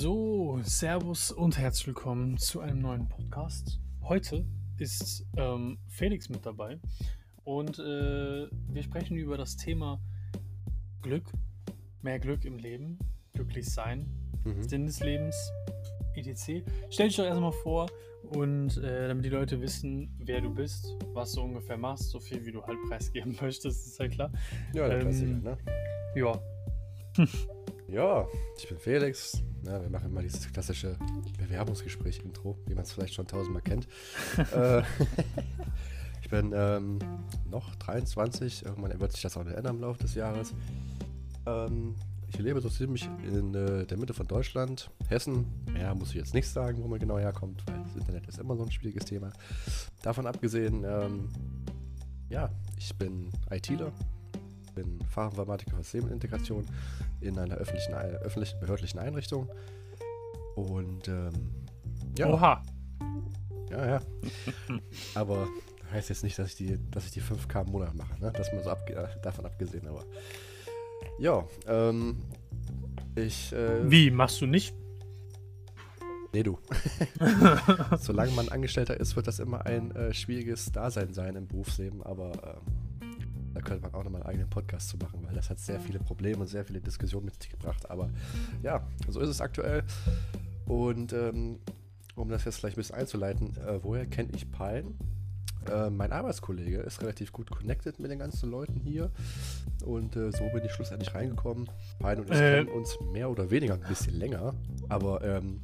So, Servus und herzlich willkommen zu einem neuen Podcast. Heute ist ähm, Felix mit dabei und äh, wir sprechen über das Thema Glück, mehr Glück im Leben, glücklich sein, Mhm. Sinn des Lebens, etc. Stell dich doch erstmal vor und äh, damit die Leute wissen, wer du bist, was du ungefähr machst, so viel wie du halt preisgeben möchtest, ist ja klar. Ja, der Ähm, Klassiker, ne? Ja, Ja, ich bin Felix. Ja, wir machen immer dieses klassische Bewerbungsgespräch-Intro, wie man es vielleicht schon tausendmal kennt. äh, ich bin ähm, noch 23, irgendwann wird sich das auch noch ändern im Laufe des Jahres. Ähm, ich lebe so ziemlich in äh, der Mitte von Deutschland, Hessen. Ja, muss ich jetzt nicht sagen, wo man genau herkommt, weil das Internet ist immer so ein schwieriges Thema. Davon abgesehen, ähm, ja, ich bin ITler, bin Fachinformatiker für Systemintegration in einer öffentlichen, öffentlichen behördlichen Einrichtung. Und ähm, ja, oha. ja, ja. aber heißt jetzt nicht, dass ich die, dass ich die 5K im Monat mache, ne? Das mal so abge äh, davon abgesehen, aber. Ja, ähm, ich. Äh, Wie, machst du nicht? Nee, du. Solange man Angestellter ist, wird das immer ein äh, schwieriges Dasein sein im Berufsleben, aber ähm, da könnte man auch nochmal einen eigenen Podcast zu machen, weil das hat sehr viele Probleme und sehr viele Diskussionen mit sich gebracht. Aber ja, so ist es aktuell. Und ähm, um das jetzt vielleicht ein bisschen einzuleiten, äh, woher kenne ich Pine? Äh, mein Arbeitskollege ist relativ gut connected mit den ganzen Leuten hier und äh, so bin ich schlussendlich reingekommen. Pine und ich Äh. kennen uns mehr oder weniger ein bisschen länger, aber ähm,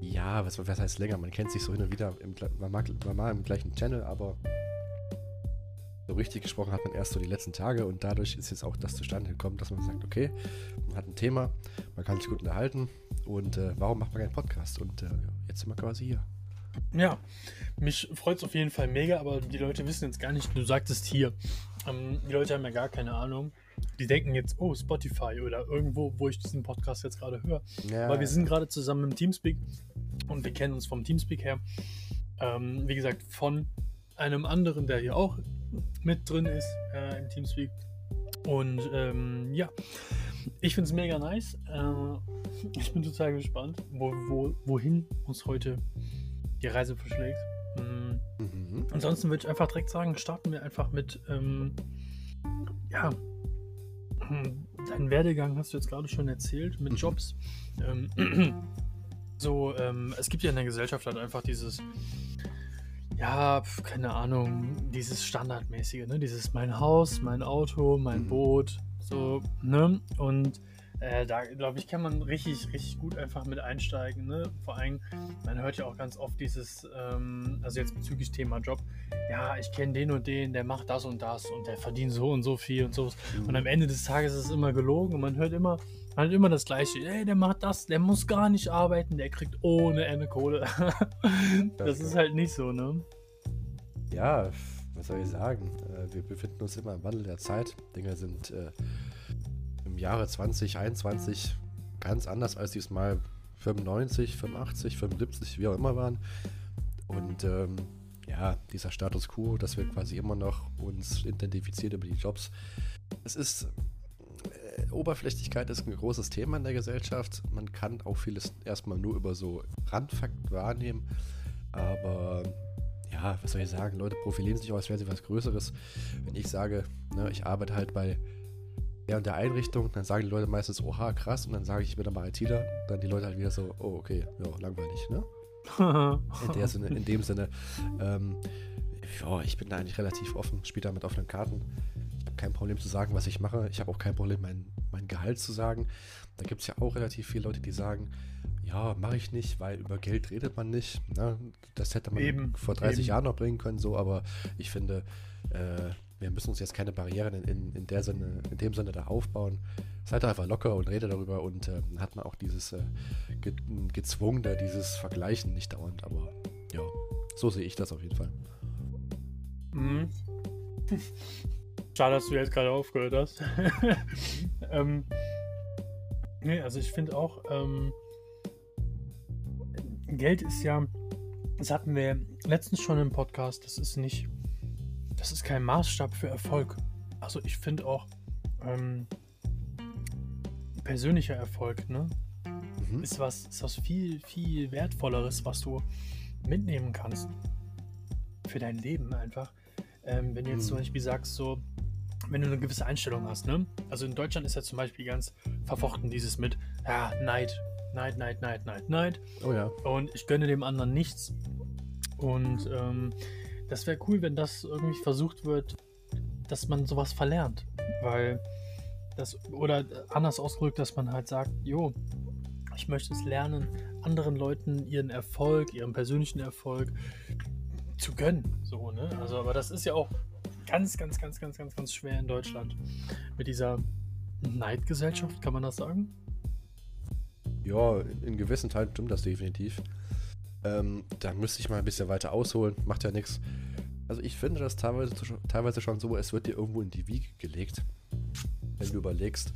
ja, was, was heißt länger? Man kennt sich so hin und wieder, im, man, mag, man mag im gleichen Channel, aber so richtig gesprochen hat man erst so die letzten Tage und dadurch ist jetzt auch das zustande gekommen, dass man sagt, okay, man hat ein Thema, man kann sich gut unterhalten und äh, warum macht man keinen Podcast? Und äh, jetzt sind wir quasi hier. Ja, mich freut es auf jeden Fall mega, aber die Leute wissen jetzt gar nicht, du sagtest hier. Ähm, die Leute haben ja gar keine Ahnung. Die denken jetzt, oh, Spotify oder irgendwo, wo ich diesen Podcast jetzt gerade höre. Ja, Weil wir sind gerade zusammen im Teamspeak und wir kennen uns vom Teamspeak her. Ähm, wie gesagt, von einem anderen, der hier auch mit drin ist äh, im Teamspeak. Und ähm, ja, ich finde es mega nice. Äh, ich bin total gespannt, wo, wo, wohin uns heute die Reise verschlägt. Mm. Mhm. Ansonsten würde ich einfach direkt sagen, starten wir einfach mit, ähm, ja, hm, deinen Werdegang hast du jetzt gerade schon erzählt, mit Mhm. Jobs. Ähm, so, ähm, es gibt ja in der Gesellschaft halt einfach dieses, ja, keine Ahnung, dieses Standardmäßige, ne? Dieses mein Haus, mein Auto, mein Mhm. Boot, so, ne? Und äh, da, glaube ich, kann man richtig, richtig gut einfach mit einsteigen, ne? Vor allem, man hört ja auch ganz oft dieses, ähm, also jetzt bezüglich Thema Job, ja, ich kenne den und den, der macht das und das und der verdient so und so viel und so. Und am Ende des Tages ist es immer gelogen und man hört immer, hört immer das Gleiche. Ey, der macht das, der muss gar nicht arbeiten, der kriegt ohne Ende Kohle. das ist halt nicht so, ne? Ja, was soll ich sagen? Äh, wir befinden uns immer im Wandel der Zeit. Dinge sind äh, im Jahre 2021 ganz anders, als dies mal 95, 85, 75, wie auch immer waren. Und ähm, ja, dieser Status quo, dass wir quasi immer noch uns identifizieren über die Jobs. Es ist Oberflächlichkeit ist ein großes Thema in der Gesellschaft. Man kann auch vieles erstmal nur über so Randfakten wahrnehmen. Aber ja, was soll ich sagen? Leute profilieren sich auch, als wären sie was Größeres. Wenn ich sage, ne, ich arbeite halt bei der und der Einrichtung, dann sagen die Leute meistens, oha, krass. Und dann sage ich, ich bin aber ITler. Dann die Leute halt wieder so, oh, okay, ja, langweilig, ne? In, Sinne, in dem Sinne, ähm, ja, ich bin da eigentlich relativ offen, spiele da mit offenen Karten. Kein Problem zu sagen, was ich mache. Ich habe auch kein Problem, mein, mein Gehalt zu sagen. Da gibt es ja auch relativ viele Leute, die sagen, ja, mache ich nicht, weil über Geld redet man nicht. Ne? Das hätte man Eben, vor 30 eben. Jahren noch bringen können, so, aber ich finde, äh, wir müssen uns jetzt keine Barrieren in, in, in, der Sinne, in dem Sinne da aufbauen. Seid doch einfach locker und redet darüber und äh, dann hat man auch dieses äh, ge gezwungene, dieses Vergleichen nicht dauernd, aber ja, so sehe ich das auf jeden Fall. Mhm. Schade, dass du jetzt gerade aufgehört hast. ähm, nee, also ich finde auch, ähm, Geld ist ja, das hatten wir letztens schon im Podcast, das ist nicht, das ist kein Maßstab für Erfolg. Also ich finde auch ähm, persönlicher Erfolg, ne? mhm. ist, was, ist was viel, viel wertvolleres, was du mitnehmen kannst für dein Leben einfach. Ähm, wenn du jetzt zum Beispiel sagst, so, wenn du eine gewisse Einstellung hast, ne? Also in Deutschland ist ja zum Beispiel ganz verfochten dieses mit, ja, Neid, Neid, Neid, Neid, Neid, Neid. Oh ja. Und ich gönne dem anderen nichts. Und ähm, das wäre cool, wenn das irgendwie versucht wird, dass man sowas verlernt. Weil das, oder anders ausgedrückt, dass man halt sagt, jo, ich möchte es lernen, anderen Leuten ihren Erfolg, ihren persönlichen Erfolg zu gönnen. So, ne? Also, aber das ist ja auch ganz, ganz, ganz, ganz, ganz, ganz schwer in Deutschland. Mit dieser Neidgesellschaft, kann man das sagen? Ja, in gewissen Teilen stimmt das definitiv. Ähm, da müsste ich mal ein bisschen weiter ausholen, macht ja nichts. Also ich finde das teilweise, teilweise schon so, es wird dir irgendwo in die Wiege gelegt. Wenn du überlegst,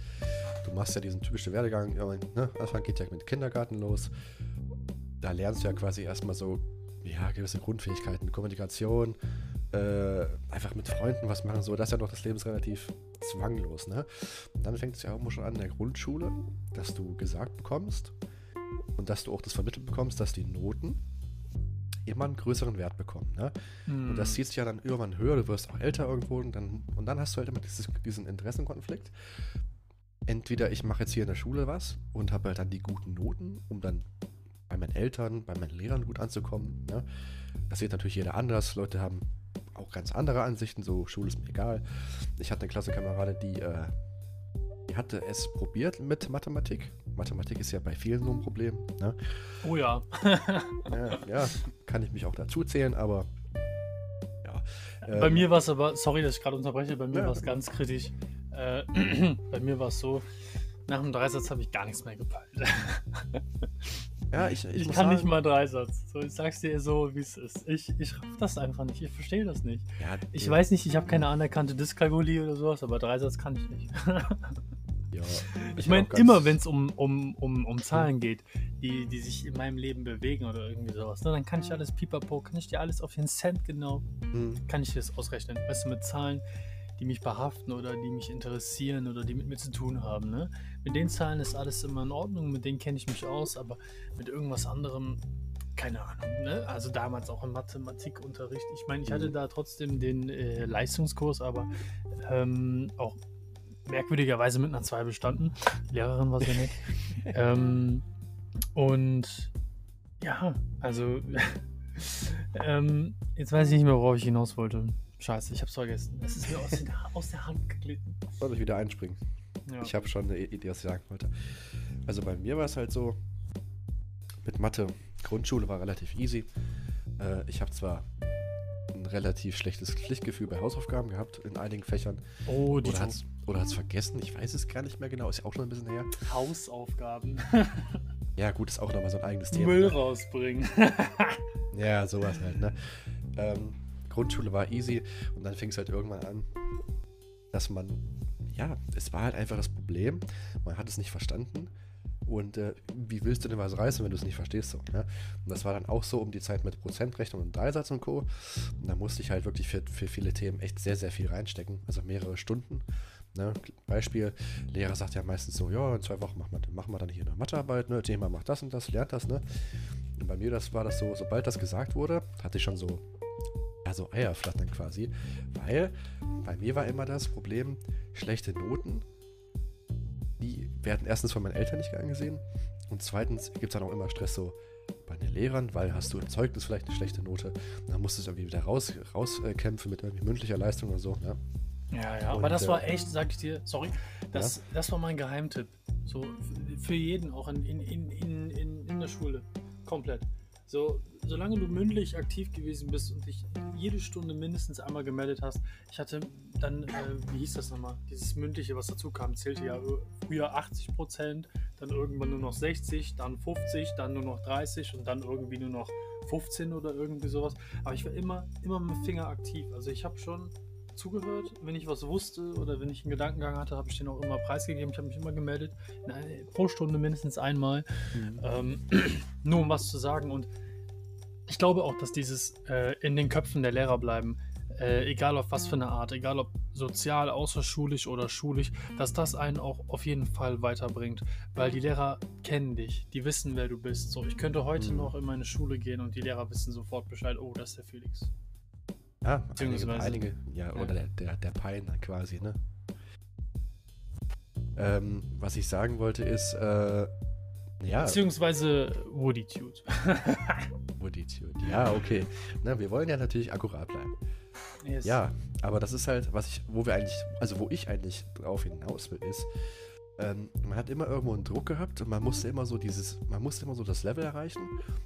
du machst ja diesen typischen Werdegang, ne? Anfang geht ja mit Kindergarten los. Da lernst du ja quasi erstmal so, ja, gewisse Grundfähigkeiten, Kommunikation, äh, einfach mit Freunden was machen, so, das ist ja noch das Leben ist relativ zwanglos, ne? Und dann fängt es ja auch schon an in der Grundschule, dass du gesagt bekommst und dass du auch das vermittelt bekommst, dass die Noten immer einen größeren Wert bekommen. Ne? Mm. Und das hm. zieht sich ja dann irgendwann höher, du wirst auch älter irgendwo und dann, und dann hast du halt immer dieses, diesen Interessenkonflikt. Entweder ich mache jetzt hier in der Schule was und habe halt dann die guten Noten, um dann bei meinen Eltern, bei meinen Lehrern gut anzukommen. Ne? Das sieht natürlich jeder anders. Leute haben auch ganz andere Ansichten, so Schule ist mir egal. Ich hatte eine Klassenkamerade, die, äh, die hatte es probiert mit Mathematik. Mathematik ist ja bei vielen so ein Problem. Ne? Oh ja. ja. ja. kann ich mich auch dazu zählen, aber ja. Bei ähm, mir war es aber, sorry, dass ich gerade unterbreche, bei mir ja, war es ganz kritisch. Äh, bei mir war es so, nach dem Dreisatz habe ich gar nichts mehr gepeilt. Ja, ich, ich, ich kann sagen, nicht mal Dreisatz. So, ich sag's dir so, wie es ist. Ich, ich raff das einfach nicht. Ich verstehe das nicht. Ja, ich ja. weiß nicht, ich habe keine anerkannte Dyskalkulie oder sowas, aber Dreisatz kann ich nicht. ja, ich, ich meine, immer wenn es um, um, um, um Zahlen geht, die, die sich in meinem Leben bewegen oder irgendwie sowas, ne, dann kann ich alles pipapo, kann ich dir alles auf den Cent genau, hm. kann ich dir das ausrechnen. Weißt du, mit Zahlen, die mich behaften oder die mich interessieren oder die mit mir zu tun haben. Ne? Mit den Zahlen ist alles immer in Ordnung, mit denen kenne ich mich aus, aber mit irgendwas anderem, keine Ahnung. Ne? Also damals auch im Mathematikunterricht. Ich meine, ich hatte da trotzdem den äh, Leistungskurs, aber ähm, auch merkwürdigerweise mit einer 2 bestanden. Lehrerin war sehr nett. ähm, und ja, also ähm, jetzt weiß ich nicht mehr, worauf ich hinaus wollte. Scheiße, ich hab's vergessen. Es ist mir aus, den, aus der Hand geglitten. Soll ich wieder einspringen? Ja. Ich habe schon eine Idee, was ich sagen wollte. Also bei mir war es halt so, mit Mathe, Grundschule war relativ easy. Äh, ich habe zwar ein relativ schlechtes Pflichtgefühl bei Hausaufgaben gehabt in einigen Fächern. Oh, die oder hat's, oder hat's vergessen, ich weiß es gar nicht mehr genau, ist ja auch schon ein bisschen her. Hausaufgaben. ja, gut, ist auch nochmal so ein eigenes Thema. Müll rausbringen. ja, sowas halt, ne? Ähm, Grundschule war easy und dann fing es halt irgendwann an, dass man, ja, es war halt einfach das Problem, man hat es nicht verstanden. Und äh, wie willst du denn was reißen, wenn du es nicht verstehst? So, ne? Und das war dann auch so um die Zeit mit Prozentrechnung und Dreisatz und Co. Und da musste ich halt wirklich für, für viele Themen echt sehr, sehr viel reinstecken. Also mehrere Stunden. Ne? Beispiel, Lehrer sagt ja meistens so, ja, in zwei Wochen machen wir, machen wir dann hier eine Mathearbeit, ne? Thema macht das und das, lernt das, ne? Und bei mir das war das so, sobald das gesagt wurde, hatte ich schon so ja, so Eierflattern quasi. Weil bei mir war immer das Problem, schlechte Noten, die werden erstens von meinen Eltern nicht angesehen und zweitens gibt es dann auch immer Stress so bei den Lehrern, weil hast du im Zeugnis vielleicht eine schlechte Note, dann musst du es irgendwie wieder raus, rauskämpfen mit irgendwie mündlicher Leistung oder so. Ne? Ja, ja, und, aber das äh, war echt, sag ich dir, sorry, das, ja? das war mein Geheimtipp. So für jeden, auch in, in, in, in, in der Schule. Komplett. So, solange du mündlich aktiv gewesen bist und dich jede Stunde mindestens einmal gemeldet hast, ich hatte dann, äh, wie hieß das nochmal, dieses mündliche, was dazu kam, zählte ja früher 80 Prozent, dann irgendwann nur noch 60, dann 50, dann nur noch 30 und dann irgendwie nur noch 15 oder irgendwie sowas. Aber ich war immer, immer mit dem Finger aktiv. Also ich habe schon zugehört, wenn ich was wusste oder wenn ich einen Gedankengang hatte, habe ich den auch immer preisgegeben. Ich habe mich immer gemeldet, eine, pro Stunde mindestens einmal, mhm. ähm, nur um was zu sagen. Und ich glaube auch, dass dieses äh, in den Köpfen der Lehrer bleiben äh, egal auf was für eine Art, egal ob sozial, außerschulisch oder schulisch, dass das einen auch auf jeden Fall weiterbringt, weil die Lehrer kennen dich, die wissen, wer du bist. So, ich könnte heute Mhm. noch in meine Schule gehen und die Lehrer wissen sofort Bescheid, oh, das ist der Felix. Ja, Beziehungsweise- einige ja, Ja. oder der, der, der Pein quasi, ne? Ähm, was ich sagen wollte ist, äh, ja, Beziehungsweise Wooditude. Moditude. Ja, okay. Na, wir wollen ja natürlich akkurat bleiben. Yes. Ja, aber das ist halt, was ich, wo wir eigentlich, also wo ich eigentlich drauf hinaus will, ist, ähm, man hat immer irgendwo einen Druck gehabt und man musste immer so dieses, man musste immer so das Level erreichen,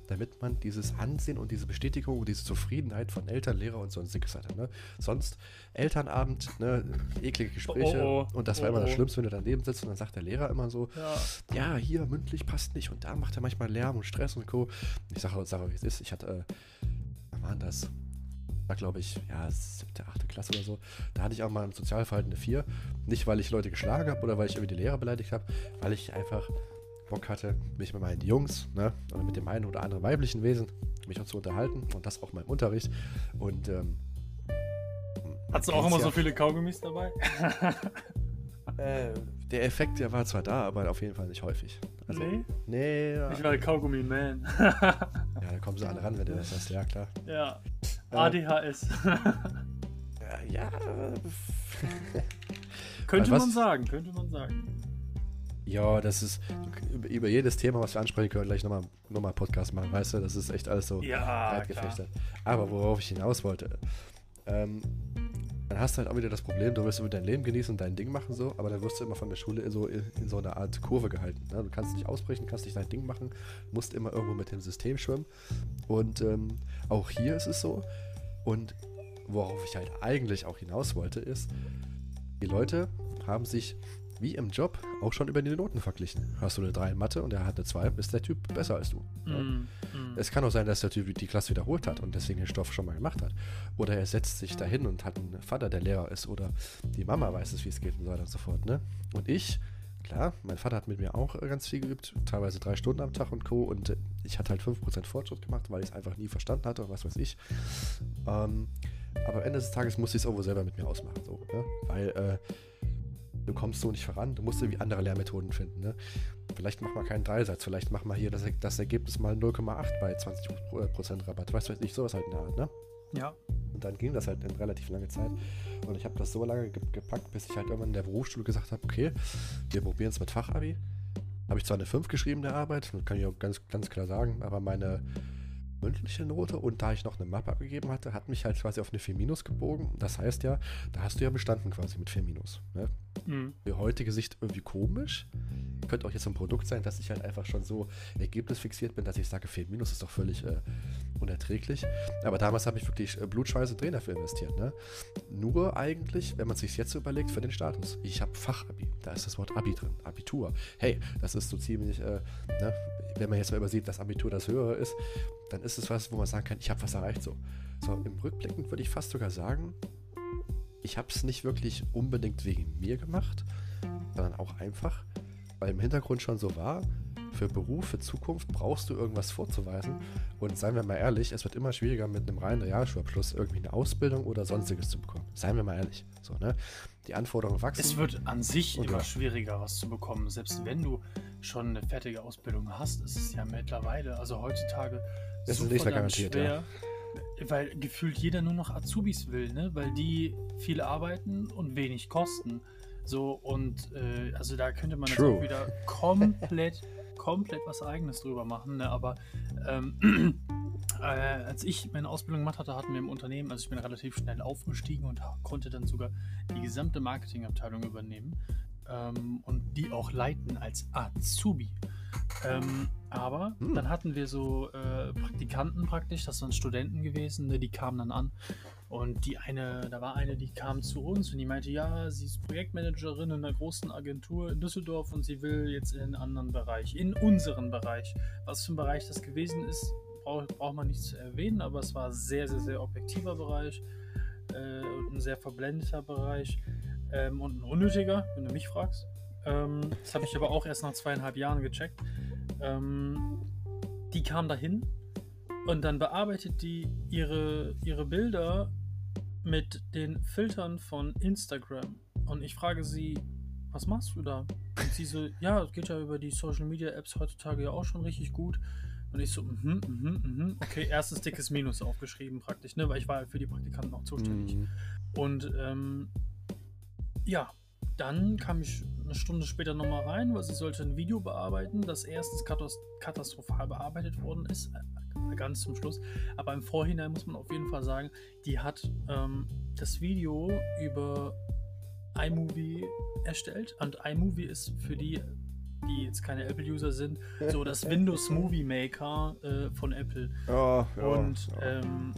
damit man dieses Ansehen und diese Bestätigung und diese Zufriedenheit von Eltern, Lehrer und sonstiges hatte. Ne? Sonst Elternabend, ne, eklige Gespräche Oh, oh. und das war Oh, immer das oh. Schlimmste, wenn du daneben sitzt und dann sagt der Lehrer immer so, Ja. ja, hier mündlich passt nicht und da macht er manchmal Lärm und Stress und Co. Ich sage sag, wie es ist. Ich hatte, äh, wann war das? War glaube ich, ja, siebte, achte Klasse oder so. Da hatte ich auch mal im Sozialverhalten eine 4. Nicht, weil ich Leute geschlagen habe oder weil ich irgendwie die Lehrer beleidigt habe, weil ich einfach Bock hatte, mich mit meinen Jungs, ne, oder mit dem einen oder anderen weiblichen Wesen, mich auch zu unterhalten und das auch mal im Unterricht. Und, ähm, Hast du auch immer kennt's so viele Kaugummis dabei? Äh, der Effekt, der war zwar da, aber auf jeden Fall nicht häufig. Also, Nee? Nee, ja, Ich war der Kaugummi-Man. ja, da kommen sie alle ran, wenn du das hast, ja klar. ja. Äh, ADHS. Ja, ja. könnte was- man sagen, könnte man sagen. Ja, das ist über, jedes Thema, was wir ansprechen können, gleich nochmal noch mal einen Podcast machen, weißt du? Das ist echt alles so Ja, breit gefächert. Aber worauf ich hinaus wollte, ähm, dann hast du halt auch wieder das Problem, du willst über dein Leben genießen und dein Ding machen so, aber dann wirst du immer von der Schule so in, in so einer Art Kurve gehalten. Ne? Du kannst nicht ausbrechen, kannst nicht dein Ding machen, musst immer irgendwo mit dem System schwimmen. Und ähm, auch hier ist es so. Und worauf ich halt eigentlich auch hinaus wollte, ist, die Leute haben sich wie im Job auch schon über die Noten verglichen. Hast du eine 3 in Mathe und er hat eine 2, ist der Typ besser als du. Ja? Mm, mm. Es kann auch sein, dass der Typ die Klasse wiederholt hat und deswegen den Stoff schon mal gemacht hat. Oder er setzt sich dahin und hat einen Vater, der Lehrer ist. Oder die Mama weiß es, wie es geht und so weiter und so fort. Ne? Und ich, klar, mein Vater hat mit mir auch ganz viel geübt, teilweise drei Stunden am Tag und Co. Und ich hatte halt 5% Fortschritt gemacht, weil ich es einfach nie verstanden hatte oder was weiß ich. Ähm, aber am Ende des Tages musste ich es irgendwo selber mit mir ausmachen. So, ne? Weil äh, du kommst so nicht voran, du musst irgendwie andere Lehrmethoden finden. Ne? Vielleicht mach mal keinen Dreisatz, vielleicht mach mal hier das, das Ergebnis mal 0,8 bei 20% Rabatt. Weißt du, ich, sowas halt in der Art, ne? Ja. Und dann ging das halt in relativ lange Zeit. Und ich habe das so lange ge gepackt, bis ich halt irgendwann in der Berufsschule gesagt habe, okay, wir probieren es mit Fachabi. Habe ich zwar eine 5 geschrieben der Arbeit, das kann ich auch ganz, ganz klar sagen, aber meine mündliche Note und da ich noch eine Mappe abgegeben hatte, hat mich halt quasi auf eine 4 Minus gebogen. Das heißt ja, da hast du ja bestanden quasi mit 4 Minus. Ne? Mm. für heutige Sicht irgendwie komisch. Könnte auch jetzt ein Produkt sein, dass ich halt einfach schon so ergebnisfixiert bin, dass ich sage, 4 Minus ist doch völlig äh, unerträglich. Aber damals habe ich wirklich äh, Blutschweiße Tränen dafür investiert. Ne? Nur eigentlich, wenn man sich jetzt so überlegt, für den Status. Ich habe Fachabi, da ist das Wort Abi drin, Abitur. Hey, das ist so ziemlich, äh, ne? wenn man jetzt mal übersieht, dass Abitur das höhere ist, dann ist es was, wo man sagen kann, ich habe was erreicht so. So, im Rückblickend würde ich fast sogar sagen, ich habe es nicht wirklich unbedingt wegen mir gemacht, sondern auch einfach, weil im Hintergrund schon so war, für Beruf, für Zukunft brauchst du irgendwas vorzuweisen. Und seien wir mal ehrlich, es wird immer schwieriger mit einem reinen Realschulabschluss irgendwie eine Ausbildung oder sonstiges zu bekommen. Seien wir mal ehrlich. So, ne? Die Anforderungen wachsen. Es wird an sich immer ja. schwieriger, was zu bekommen. Selbst wenn du schon eine fertige Ausbildung hast, ist es ja mittlerweile, also heutzutage, ist so nicht mehr verdammt garantiert, schwer, weil gefühlt jeder nur noch Azubis will, ne? Weil die viel arbeiten und wenig kosten. So, und äh, also da könnte man jetzt True. auch wieder komplett, komplett was eigenes drüber machen, ne? Aber ähm, äh, als ich meine Ausbildung gemacht hatte, hatten wir im Unternehmen, also ich bin relativ schnell aufgestiegen und konnte dann sogar die gesamte Marketingabteilung übernehmen ähm, und die auch leiten als Azubi. Ähm, aber Hm. dann hatten wir so äh, Praktikanten praktisch, das waren Studenten gewesen, ne, die kamen dann an. Und die eine, da war eine, die kam zu uns und die meinte, ja, sie ist Projektmanagerin in einer großen Agentur in Düsseldorf und sie will jetzt in einen anderen Bereich, in unseren Bereich. Was für ein Bereich das gewesen ist, braucht braucht man nicht zu erwähnen, aber es war ein sehr, sehr, sehr objektiver Bereich äh, und ein sehr verblendeter Bereich ähm, und ein unnötiger, wenn du mich fragst. Ähm, das habe ich aber auch erst nach zweieinhalb Jahren gecheckt. Ähm, die kam dahin und dann bearbeitet die ihre, ihre Bilder mit den Filtern von Instagram. Und ich frage sie, was machst du da? Und sie so, ja, es geht ja über die Social Media Apps heutzutage ja auch schon richtig gut. Und ich so, mhm, mhm, mhm. Okay, erstes dickes Minus aufgeschrieben praktisch, ne? Weil ich war ja für die Praktikanten auch zuständig. Mhm. Und ähm, ja, dann kam ich eine Stunde später nochmal rein, weil sie sollte ein Video bearbeiten, das erstes katastrophal bearbeitet worden ist, äh, ganz zum Schluss. Aber im Vorhinein muss man auf jeden Fall sagen, die hat ähm, das Video über iMovie erstellt. Und iMovie ist für die, die jetzt keine Apple-User sind, so das Windows Movie Maker äh, von Apple. Ja, ja, Und ja. ähm,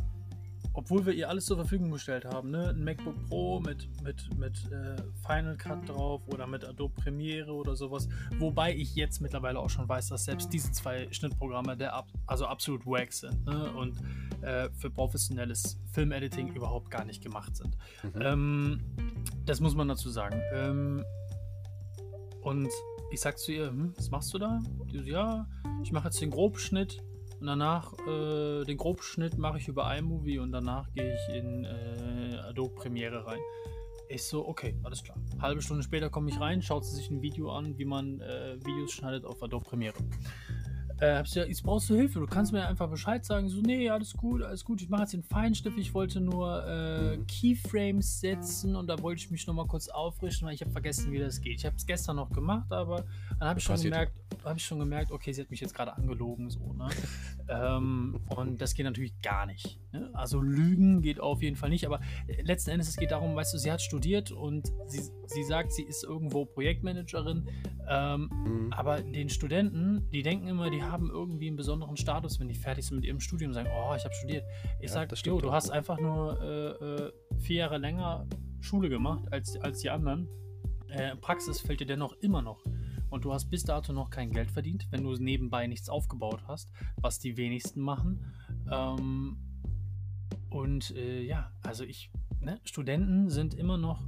obwohl wir ihr alles zur Verfügung gestellt haben, ne? ein MacBook Pro mit, mit, mit äh, Final Cut drauf oder mit Adobe Premiere oder sowas. Wobei ich jetzt mittlerweile auch schon weiß, dass selbst diese zwei Schnittprogramme der ab, also absolut wack sind ne? und äh, für professionelles Filmediting überhaupt gar nicht gemacht sind. Mhm. Ähm, das muss man dazu sagen. Ähm, und ich sag zu ihr, hm, was machst du da? Die so, ja, ich mache jetzt den Grobschnitt und danach äh, den Grobschnitt mache ich über iMovie und danach gehe ich in äh, Adobe Premiere rein. Ich so, okay, alles klar. Halbe Stunde später komme ich rein, schaut sie sich ein Video an, wie man äh, Videos schneidet auf Adobe Premiere. Äh, hab sie gesagt, jetzt brauchst du Hilfe, du kannst mir einfach Bescheid sagen. So, nee, alles gut, alles gut, ich mache jetzt den Feinschliff, ich wollte nur äh. Keyframes setzen und da wollte ich mich nochmal kurz aufrichten, weil ich habe vergessen, wie das geht. Ich habe es gestern noch gemacht, aber dann habe ich schon Passiert. gemerkt, habe ich schon gemerkt, okay, sie hat mich jetzt gerade angelogen, so, ne? ähm, und das geht natürlich gar nicht. Ne? Also Lügen geht auf jeden Fall nicht, aber äh, letzten Endes, es geht darum, weißt du, sie hat studiert und sie, sie sagt, sie ist irgendwo Projektmanagerin, ähm, Mhm. aber den Studenten, die denken immer, die haben irgendwie einen besonderen Status, wenn die fertig sind mit ihrem Studium und sagen, oh, ich habe studiert. Ich Ja, sag, das stimmt jo, du hast einfach nur äh, äh, vier Jahre länger Schule gemacht als, als die anderen. Äh, Praxis fällt dir dennoch immer noch. Und du hast bis dato noch kein Geld verdient, wenn du nebenbei nichts aufgebaut hast, was die wenigsten machen. Ähm, und äh, ja, also ich, ne, Studenten sind immer noch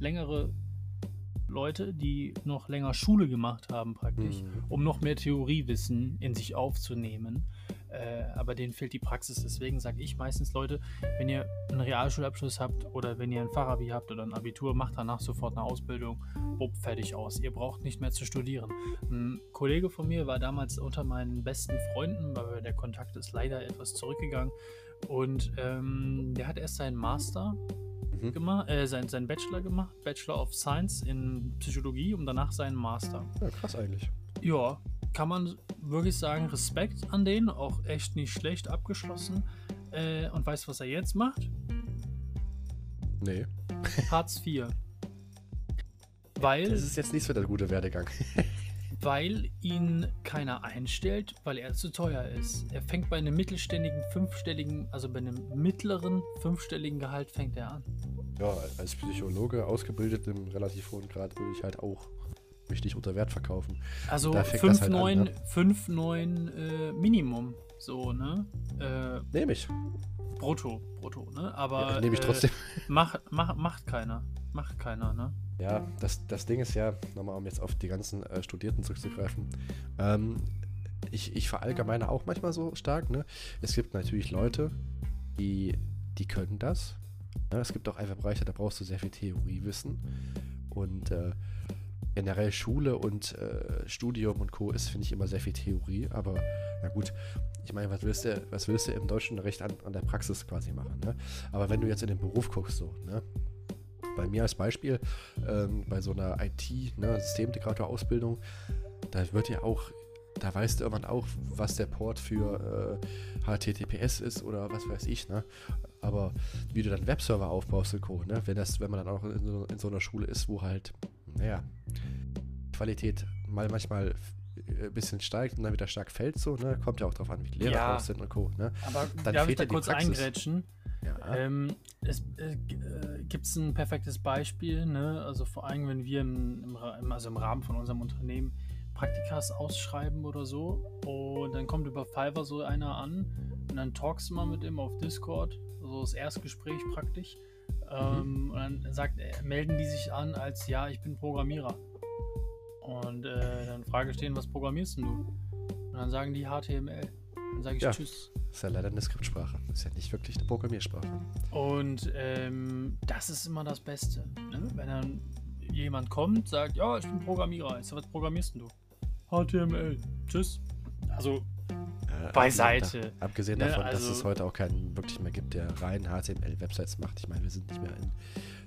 längere Leute, die noch länger Schule gemacht haben praktisch, Mhm. um noch mehr Theoriewissen in sich aufzunehmen. Äh, aber denen fehlt die Praxis. Deswegen sage ich meistens, Leute, wenn ihr einen Realschulabschluss habt oder wenn ihr ein Fachabi habt oder ein Abitur, macht danach sofort eine Ausbildung, bupp, fertig aus. Ihr braucht nicht mehr zu studieren. Ein Kollege von mir war damals unter meinen besten Freunden, aber der Kontakt ist leider etwas zurückgegangen. Und ähm, der hat erst seinen Master Mhm. gemacht, äh, sein, seinen Bachelor gemacht, Bachelor of Science in Psychologie und danach seinen Master. Ja, krass eigentlich. Ja, kann man wirklich sagen, Respekt an den, auch echt nicht schlecht abgeschlossen. Äh, und weißt du, was er jetzt macht? Nee. Hartz IV. Weil, Das ist jetzt nicht so der gute Werdegang. weil ihn keiner einstellt, weil er zu teuer ist. Er fängt bei einem mittelständigen, fünfstelligen, also bei einem mittleren, fünfstelligen Gehalt fängt er an. Ja, als Psychologe ausgebildet im relativ hohen Grad würde ich halt auch mich nicht unter Wert verkaufen. Also Da fängt das halt an, 5,9 ne? 5,9 äh, Minimum. So, ne? Äh, Nehme ich. brutto, brutto, ne? Aber. ja, Nehme ich äh, trotzdem. Macht, macht, macht keiner. Macht keiner, ne? Ja, das, das Ding ist ja, nochmal um jetzt auf die ganzen äh, Studierten zurückzugreifen, ähm, ich, ich verallgemeine auch manchmal so stark, ne? Es gibt natürlich Leute, die, die können das. Ne? Es gibt auch einfach Bereiche, da brauchst du sehr viel Theoriewissen. Und äh, generell Schule und äh, Studium und Co. ist, finde ich, immer sehr viel Theorie. Aber na gut, ich meine, was willst du, was willst du im deutschen Recht an, an der Praxis quasi machen? Ne? Aber wenn du jetzt in den Beruf guckst, so, ne? Bei mir als Beispiel, ähm, bei so einer IT-Systemintegrator-Ausbildung, da wird ja auch, da weißt du irgendwann auch, was der Port für äh, HTTPS ist oder was weiß ich, ne? Aber wie du dann Webserver aufbaust und Co., ne? Wenn das, wenn man dann auch in so, in so einer Schule ist, wo halt, naja, Qualität mal manchmal äh, ein bisschen steigt und dann wieder stark fällt, so, ne? Kommt ja auch drauf an, wie die Lehrer Ja. drauf sind und Co., ne? Aber Dann darf ich fehlt da dir die kurz eingrätschen? Ja. Ähm, es äh, äh, gibt ein perfektes Beispiel, ne? Also vor allem, wenn wir im, im, also im Rahmen von unserem Unternehmen Praktikas ausschreiben oder so und dann kommt über Fiverr so einer an und dann talkst du mal mit ihm auf Discord, so das Erstgespräch praktisch. Ähm, Und dann sagt, er- melden die sich an als ja, ich bin Programmierer. Und äh, dann Frage stehen, was programmierst denn du? Und dann sagen die HTML. Dann sage ich Ja. Tschüss. Ist ja leider eine Skriptsprache. Ist ja nicht wirklich eine Programmiersprache. Und ähm, das ist immer das Beste. Ne? Wenn dann jemand kommt, sagt, ja, ich bin Programmierer. Ich sag, was programmierst denn du? HTML. Tschüss. Also, Äh, Beiseite. Abgesehen Ne, davon, dass also- es heute auch keinen wirklich mehr gibt, der rein HTML-Websites macht. Ich meine, wir sind nicht mehr in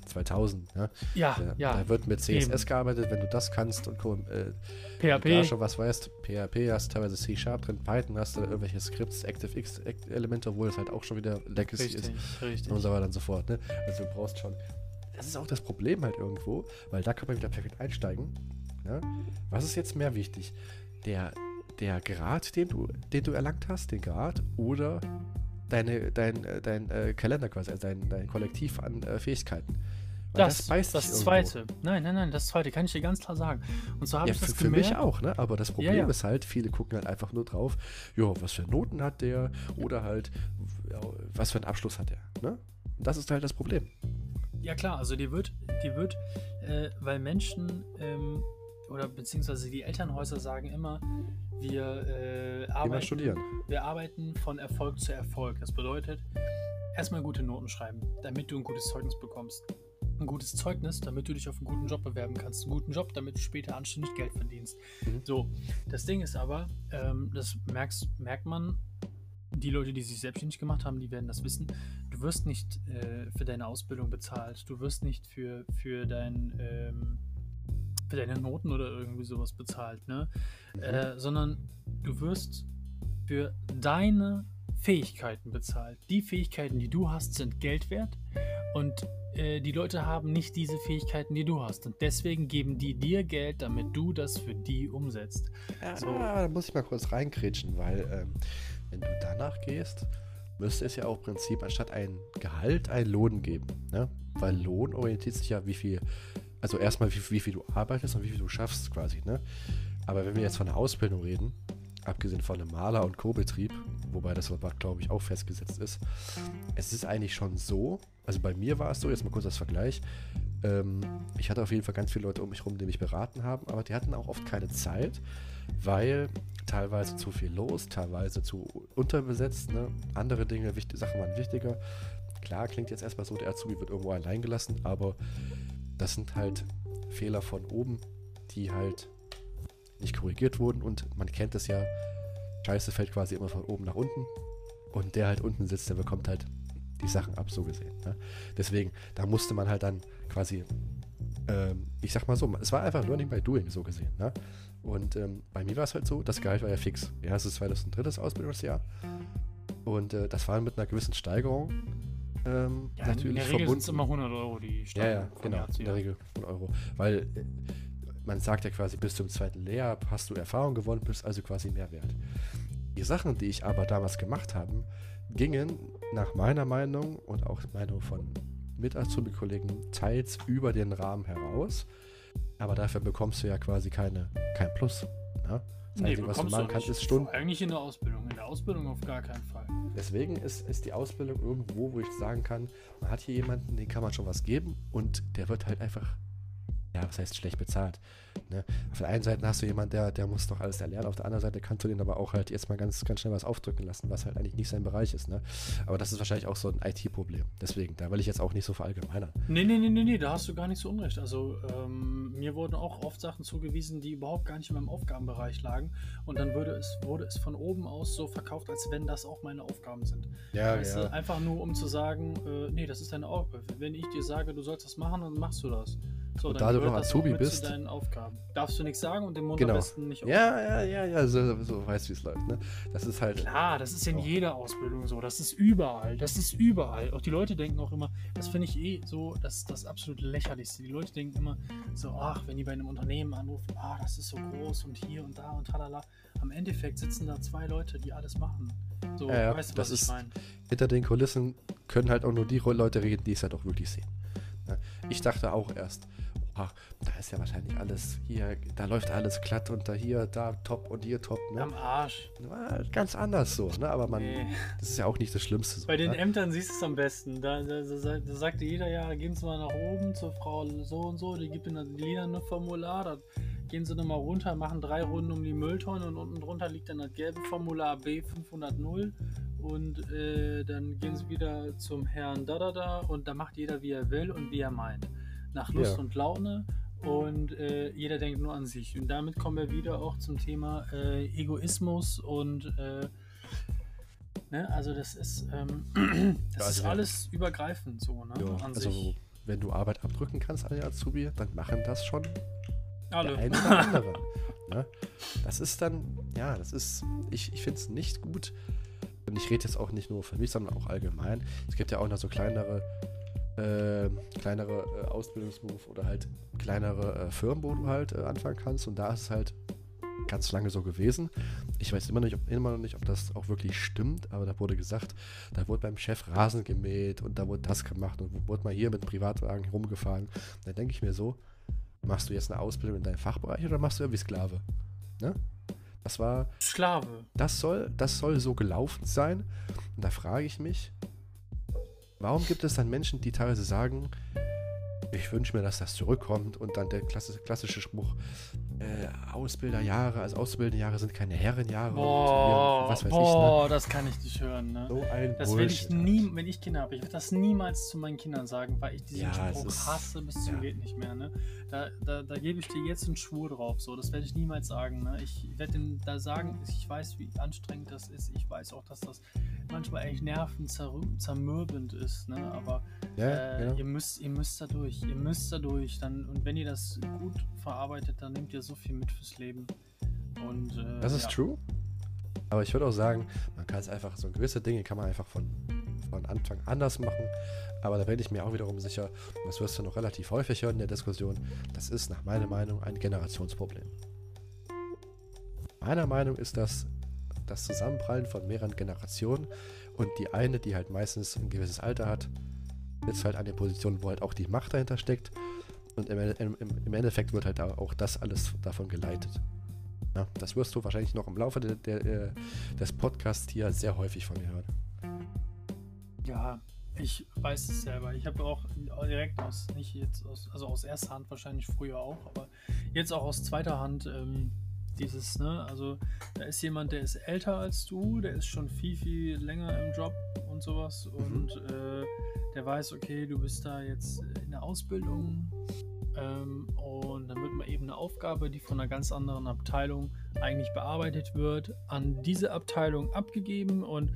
2000. Ne? ja, Da, ja. da wird mit CSS eben. gearbeitet, wenn du das kannst und. Äh, PHP. da schon was weißt. PHP hast teilweise C-Sharp drin, Python hast du irgendwelche Skripts, ActiveX-Elemente, obwohl es halt auch schon wieder Legacy ist. Richtig, richtig. und so weiter und so fort. Ne? Also du brauchst schon. Das ist auch das Problem halt irgendwo, weil da kann man wieder perfekt einsteigen. Ne? Was ist jetzt mehr wichtig? Der, der Grad, den du, den du erlangt hast, den Grad, oder deine, dein, äh, dein äh, Kalender quasi, also dein, dein Kollektiv an äh, Fähigkeiten. Weil Das, das, irgendwo. zweite. Nein, nein, nein, das zweite kann ich dir ganz klar sagen. Und zwar habe Ja, ich für, das für mich gemerkt. auch, ne? Aber das Problem ja. ist halt, viele gucken halt einfach nur drauf, jo, was für Noten hat der oder halt, ja, was für einen Abschluss hat der, ne? Und das ist halt das Problem. Ja klar, also die wird, die wird, äh, weil Menschen ähm, oder beziehungsweise die Elternhäuser sagen immer, wir äh, arbeiten, studieren. wir arbeiten von Erfolg zu Erfolg. Das bedeutet, erstmal gute Noten schreiben, damit du ein gutes Zeugnis bekommst. Ein gutes Zeugnis, damit du dich auf einen guten Job bewerben kannst. Einen guten Job, damit du später anständig Geld verdienst. Mhm. So, das Ding ist aber, ähm, das merkst, merkt man, die Leute, die sich selbstständig gemacht haben, die werden das wissen. Du wirst nicht äh, für deine Ausbildung bezahlt. Du wirst nicht für, für, dein, ähm, für deine Noten oder irgendwie sowas bezahlt, ne? Mhm. Äh, sondern du wirst für deine Fähigkeiten bezahlt. Die Fähigkeiten, die du hast, sind Geld wert und äh, die Leute haben nicht diese Fähigkeiten, die du hast. Und deswegen geben die dir Geld, damit du das für die umsetzt. Ja, So. da muss ich mal kurz reinkrätschen, weil ähm, wenn du danach gehst, müsste es ja auch im Prinzip anstatt ein Gehalt ein Lohn geben. Ne? Weil Lohn orientiert sich ja, wie viel, also erstmal wie, wie viel du arbeitest und wie viel du schaffst quasi. Ne? Aber wenn wir jetzt von der Ausbildung reden, abgesehen von einem Maler- und Co-Betrieb, wobei das aber, glaube ich, auch festgesetzt ist, es ist eigentlich schon so, also bei mir war es so, jetzt mal kurz als Vergleich, ähm, ich hatte auf jeden Fall ganz viele Leute um mich herum, die mich beraten haben, aber die hatten auch oft keine Zeit, weil teilweise zu viel los, teilweise zu unterbesetzt, ne? andere Dinge, wichtig, Sachen waren wichtiger. Klar, klingt jetzt erstmal so, der Azubi wird irgendwo allein gelassen, aber das sind halt Fehler von oben, die halt nicht korrigiert wurden und man kennt es ja, Scheiße fällt quasi immer von oben nach unten und der halt unten sitzt, der bekommt halt die Sachen ab, so gesehen. Ne? Deswegen, da musste man halt dann quasi, ähm, ich sag mal so, es war einfach Learning by Doing, so gesehen. Ne? Und ähm, bei mir war es halt so, das Gehalt war ja fix. Ja, es ist 2003 Ausbildungsjahr und äh, das war mit einer gewissen Steigerung ähm, Ja, natürlich in der Regel sind es immer 100 Euro, die Ja, steigen ja, von genau, Jahr in der. Regel von Euro. Weil äh, man sagt ja quasi, bis zum zweiten Lehrjahr hast du Erfahrung gewonnen, bist also quasi mehr wert. Die Sachen, die ich aber damals gemacht habe, gingen nach meiner Meinung und auch Meinung von Mit-Azubi-Kollegen teils über den Rahmen heraus. Aber dafür bekommst du ja quasi keine, kein Plus. Ne? Das Nee, Einzige, was du machen kannst, ist Stunden. Eigentlich in der Ausbildung. In der Ausbildung auf gar keinen Fall. Deswegen ist, ist die Ausbildung irgendwo, wo ich sagen kann, man hat hier jemanden, den kann man schon was geben und der wird halt einfach, ja, was heißt schlecht bezahlt. Ne? Auf der einen Seite hast du jemanden, der, der muss doch alles erlernen, auf der anderen Seite kannst du den aber auch halt jetzt mal ganz, ganz schnell was aufdrücken lassen, was halt eigentlich nicht sein Bereich ist. Ne? Aber das ist wahrscheinlich auch so ein IT-Problem. Deswegen, da will ich jetzt auch nicht so verallgemeinern. Nee, nee, nee, nee, nee, da hast du gar nicht so unrecht. Also, ähm, mir wurden auch oft Sachen zugewiesen, die überhaupt gar nicht in meinem Aufgabenbereich lagen. Und dann wurde es, wurde es von oben aus so verkauft, als wenn das auch meine Aufgaben sind. Ja, weißt du, einfach nur um zu sagen, äh, nee, das ist deine Aufgabe. Wenn ich dir sage, du sollst das machen, dann machst du das. So, Und da du noch Azubi auch bist-. Darfst du nichts sagen und den Mund Genau. am besten nicht Ja, ja, ja, ja, so, so weißt wie es läuft. Ne? Das ist halt. Klar, das ist in So. jeder Ausbildung so. Das ist überall. Das ist überall. Auch die Leute denken auch immer, das finde ich eh so, das ist das absolut lächerlichste. Die Leute denken immer so, ach, wenn die bei einem Unternehmen anrufen, ah, das ist so groß und hier und da und tralala. Am Endeffekt sitzen da zwei Leute, die alles machen. So, Ja, ja, weißt du, das was ich ist- meine? hinter den Kulissen können halt auch nur die Leute reden, die es halt auch wirklich sehen. Ne? Ich dachte auch erst, ach, da ist ja wahrscheinlich alles hier, da läuft alles glatt und da hier, da top und hier top. Ne? Am Arsch. War ganz anders so, ne? aber man, Nee. das ist ja auch nicht das Schlimmste. So, Bei den ne? Ämtern siehst du es am besten. Da, da, da, da sagte jeder, ja, gehen Sie mal nach oben zur Frau so und so, die gibt Ihnen Lieder ein Formular, das gehen sie nochmal runter, machen drei Runden um die Mülltonne und unten drunter liegt dann das gelbe Formular B500 und äh, dann gehen sie wieder zum Herrn da da da und da macht jeder wie er will und wie er meint. Nach Lust Ja. und Laune und äh, jeder denkt nur an sich. Und damit kommen wir wieder auch zum Thema äh, Egoismus und äh, ne, also das ist, ähm, das Ja, also ist alles übergreifend so, ne? Ja, also sich. wenn du Arbeit abdrücken kannst an den Azubi, dann machen das schon Alle. der eine oder andere. ne? Das ist dann, ja, das ist, ich, ich finde es nicht gut. Und ich rede jetzt auch nicht nur für mich, sondern auch allgemein. Es gibt ja auch noch so kleinere, äh, kleinere äh, Ausbildungsberuf oder halt kleinere äh, Firmen, wo du halt äh, anfangen kannst. Und da ist es halt ganz lange so gewesen. Ich weiß immer noch, nicht, ob, immer noch nicht, ob das auch wirklich stimmt, aber da wurde gesagt, da wurde beim Chef Rasen gemäht und da wurde das gemacht und wurde mal hier mit Privatwagen rumgefahren. Da denke ich mir so, machst du jetzt eine Ausbildung in deinem Fachbereich oder machst du irgendwie Sklave? Ne? Das war, Sklave. das soll, das soll so gelaufen sein. Und da frage ich mich, warum gibt es dann Menschen, die teilweise sagen, ich wünsche mir, dass das zurückkommt und dann der klassische, Spruch, äh, Ausbilderjahre, also Ausbilderjahre sind keine Herrenjahre Boah, was weiß boah das kann ich nicht hören, ne? ich, ne? So ein Das werde ich Bullshit, nie, wenn ich Kinder habe, ich werde das niemals zu meinen Kindern sagen, weil ich diesen Ja, Spruch hasse bis zum ja. geht nicht mehr. Ne? Da, da, da gebe ich dir jetzt einen Schwur drauf. So, das werde ich niemals sagen. Ne? Ich werde denen da sagen, ich weiß, wie anstrengend das ist. Ich weiß auch, dass das manchmal echt nervenzermürbend ist. Ne? Aber Ja, äh, genau. ihr müsst, ihr müsst da durch. Ihr müsst da durch. Dann, und wenn ihr das gut verarbeitet, dann nehmt ihr so viel mit fürs Leben. Und, äh, Das ist ja. true. Aber ich würde auch sagen, man kann es einfach, so gewisse Dinge kann man einfach von, von Anfang anders machen. Aber da bin ich mir auch wiederum sicher, und das wirst du noch relativ häufig hören in der Diskussion, das ist nach meiner Meinung ein Generationsproblem. Meiner Meinung ist das das Zusammenprallen von mehreren Generationen und die eine, die halt meistens ein gewisses Alter hat, sitzt halt an der Position, wo halt auch die Macht dahinter steckt. Und im, im, Endeffekt wird halt auch das alles davon geleitet. Ja, das wirst du wahrscheinlich noch im Laufe der, der, äh, des Podcasts hier sehr häufig von mir hören. Ja, ich weiß es selber. Ich habe auch direkt aus, nicht jetzt aus, also aus erster Hand wahrscheinlich früher auch, aber jetzt auch aus zweiter Hand ähm, dieses, ne, also da ist jemand, der ist älter als du, der ist schon viel, viel länger im Job und sowas und äh, der weiß, okay, du bist da jetzt in der Ausbildung ähm, und dann wird mal eben eine Aufgabe, die von einer ganz anderen Abteilung eigentlich bearbeitet wird, an diese Abteilung abgegeben und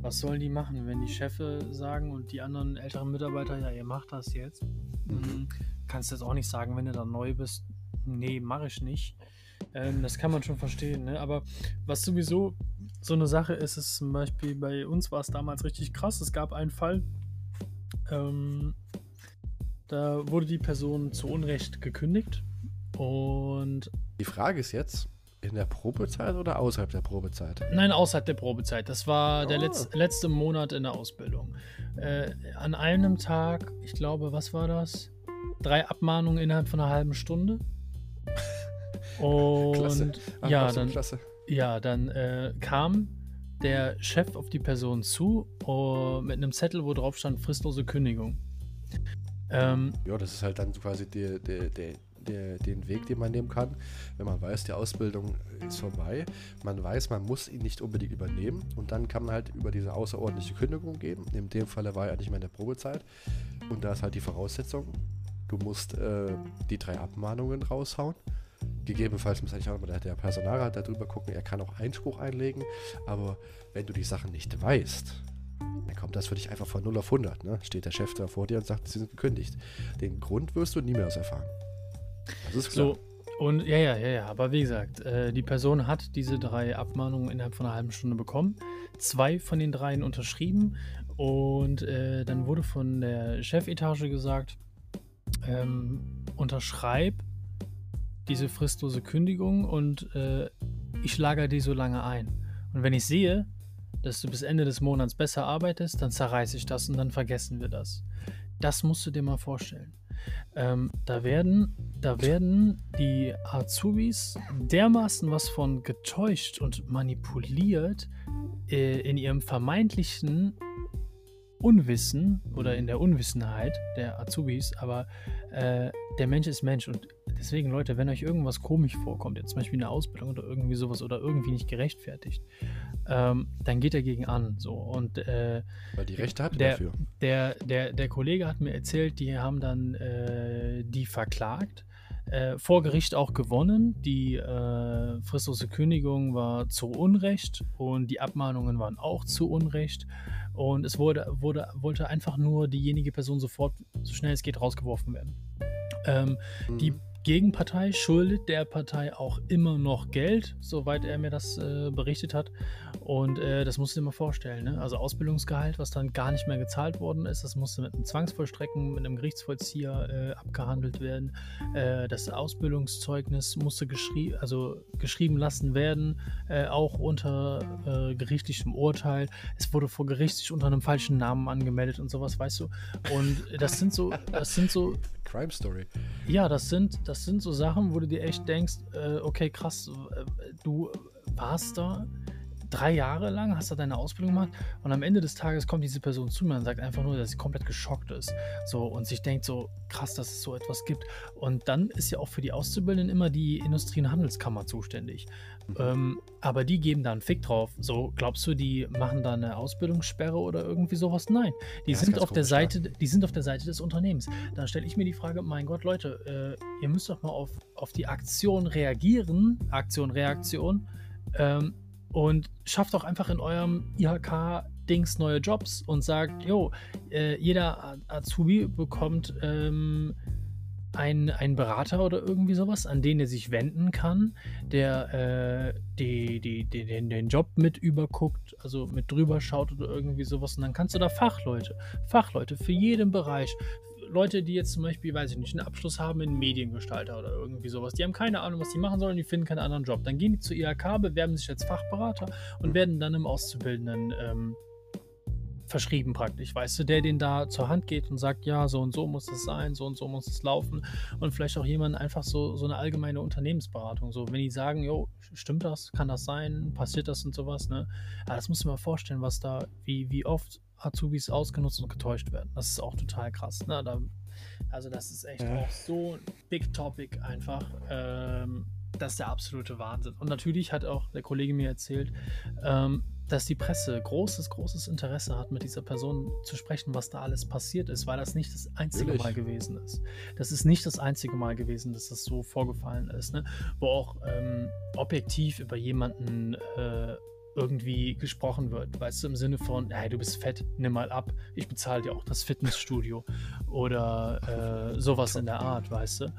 was sollen die machen, wenn die Chefe sagen und die anderen älteren Mitarbeiter, ja, ihr macht das jetzt? Mhm. Kannst du jetzt auch nicht sagen, wenn du da neu bist, nee, mache ich nicht. Ähm, das kann man schon verstehen, ne? Aber was sowieso so eine Sache ist, ist zum Beispiel bei uns war es damals richtig krass. Es gab einen Fall, ähm, da wurde die Person zu Unrecht gekündigt und Die Frage ist jetzt, in der Probezeit oder außerhalb der Probezeit? Nein, außerhalb der Probezeit. Das war der Oh. letz letzte Monat in der Ausbildung. Äh, an einem Tag, ich glaube, was war das? Drei Abmahnungen innerhalb von einer halben Stunde. Und Klasse. Ach, ja, dann, Klasse. ja, dann äh, kam der Chef auf die Person zu oh, mit einem Zettel, wo drauf stand fristlose Kündigung. Ähm, Ja, das ist halt dann quasi der, der, der, der, den Weg, den man nehmen kann, wenn man weiß, die Ausbildung ist vorbei. Man weiß, man muss ihn nicht unbedingt übernehmen und dann kann man halt über diese außerordentliche Kündigung geben. In dem Falle war er nicht mehr in der Probezeit und da ist halt die Voraussetzung, du musst äh, die drei Abmahnungen raushauen. Gegebenenfalls muss eigentlich auch der, der Personalrat darüber gucken, er kann auch Einspruch einlegen, aber wenn du die Sachen nicht weißt, dann kommt das für dich einfach von 0 auf 100. Ne? Steht der Chef da vor dir und sagt, sie sind gekündigt. Den Grund wirst du nie mehr erfahren. Das ist klar. So, und ja, ja, ja, ja, aber wie gesagt, äh, die Person hat diese drei Abmahnungen innerhalb von einer halben Stunde bekommen, zwei von den dreien unterschrieben und äh, dann wurde von der Chefetage gesagt, ähm, unterschreib diese fristlose Kündigung und äh, ich lager die so lange ein. Und wenn ich sehe, dass du bis Ende des Monats besser arbeitest, dann zerreiße ich das und dann vergessen wir das. Das musst du dir mal vorstellen. Ähm, da, werden, da werden die Azubis dermaßen was von getäuscht und manipuliert äh, in ihrem vermeintlichen Unwissen oder in der Unwissenheit der Azubis, aber äh, der Mensch ist Mensch und deswegen, Leute, wenn euch irgendwas komisch vorkommt, jetzt zum Beispiel eine Ausbildung oder irgendwie sowas oder irgendwie nicht gerechtfertigt, ähm, dann geht dagegen an. So. Und äh, Weil die Rechte hat der, dafür. Der, der, der Kollege hat mir erzählt, die haben dann äh, die verklagt. Äh, vor Gericht auch gewonnen. Die äh, fristlose Kündigung war zu Unrecht und die Abmahnungen waren auch zu Unrecht. Und es wurde, wurde, wollte einfach nur diejenige Person sofort, so schnell es geht, rausgeworfen werden. Ähm, Mhm. Die Gegenpartei schuldet der Partei auch immer noch Geld, soweit er mir das äh, berichtet hat. Und äh, das musst du dir mal vorstellen. Ne? Also Ausbildungsgehalt, was dann gar nicht mehr gezahlt worden ist, das musste mit einem Zwangsvollstrecken, mit einem Gerichtsvollzieher äh, abgehandelt werden. Äh, das Ausbildungszeugnis musste geschrie also geschrieben lassen werden, äh, auch unter äh, gerichtlichem Urteil. Es wurde vor Gericht sich unter einem falschen Namen angemeldet und sowas, weißt du. Und das sind so, das sind so Crime Story. ja, das sind, das sind so Sachen, wo du dir echt denkst, äh, okay, krass, äh, du warst da drei Jahre lang, hast da deine Ausbildung gemacht und am Ende des Tages kommt diese Person zu mir und sagt einfach nur, dass sie komplett geschockt ist. So und sich denkt so, krass, dass es so etwas gibt. Und dann ist ja auch für die Auszubildenden immer die Industrie- und Handelskammer zuständig. Mhm. Ähm, aber die geben da einen Fick drauf. So, glaubst du, die machen da eine Ausbildungssperre oder irgendwie sowas? Nein. Die Ja, sind auf der. Seite, die sind auf der Seite des Unternehmens. Dann stelle ich mir die Frage, mein Gott, Leute, äh, ihr müsst doch mal auf, auf die Aktion reagieren, Aktion, Reaktion, ähm, und schafft doch einfach in eurem IHK-Dings neue Jobs und sagt, jo, äh, jeder Azubi bekommt ähm, einen, einen Berater oder irgendwie sowas, an den er sich wenden kann, der äh, die, die, die, den, den Job mit überguckt, also mit drüber schaut oder irgendwie sowas. Und dann kannst du da Fachleute, Fachleute für jeden Bereich. Leute, die jetzt zum Beispiel, weiß ich nicht, einen Abschluss haben in Mediengestalter oder irgendwie sowas, die haben keine Ahnung, was die machen sollen, die finden keinen anderen Job. Dann gehen die zur IHK, bewerben sich als Fachberater und werden dann im Auszubildenden ähm, verschrieben praktisch, weißt du, der den da zur Hand geht und sagt, ja, so und so muss es sein, so und so muss es laufen. Und vielleicht auch jemand einfach so, so eine allgemeine Unternehmensberatung, so wenn die sagen, jo, stimmt das, kann das sein, passiert das und sowas, ne, aber das muss man mal vorstellen, was da, wie, wie oft Azubis ausgenutzt und getäuscht werden, das ist auch total krass, ne, da, also das ist echt Ja. auch so ein Big Topic einfach, ähm, das ist der absolute Wahnsinn. Und natürlich hat auch der Kollege mir erzählt, ähm, dass die Presse großes, großes Interesse hat, mit dieser Person zu sprechen, was da alles passiert ist, weil das nicht das einzige Natürlich. Mal gewesen ist. Das ist nicht das einzige Mal gewesen, dass das so vorgefallen ist, ne? wo auch ähm, objektiv über jemanden äh, irgendwie gesprochen wird, weißt du, im Sinne von, hey, du bist fett, nimm mal ab, ich bezahle dir auch das Fitnessstudio oder äh, sowas in der Art, weißt du.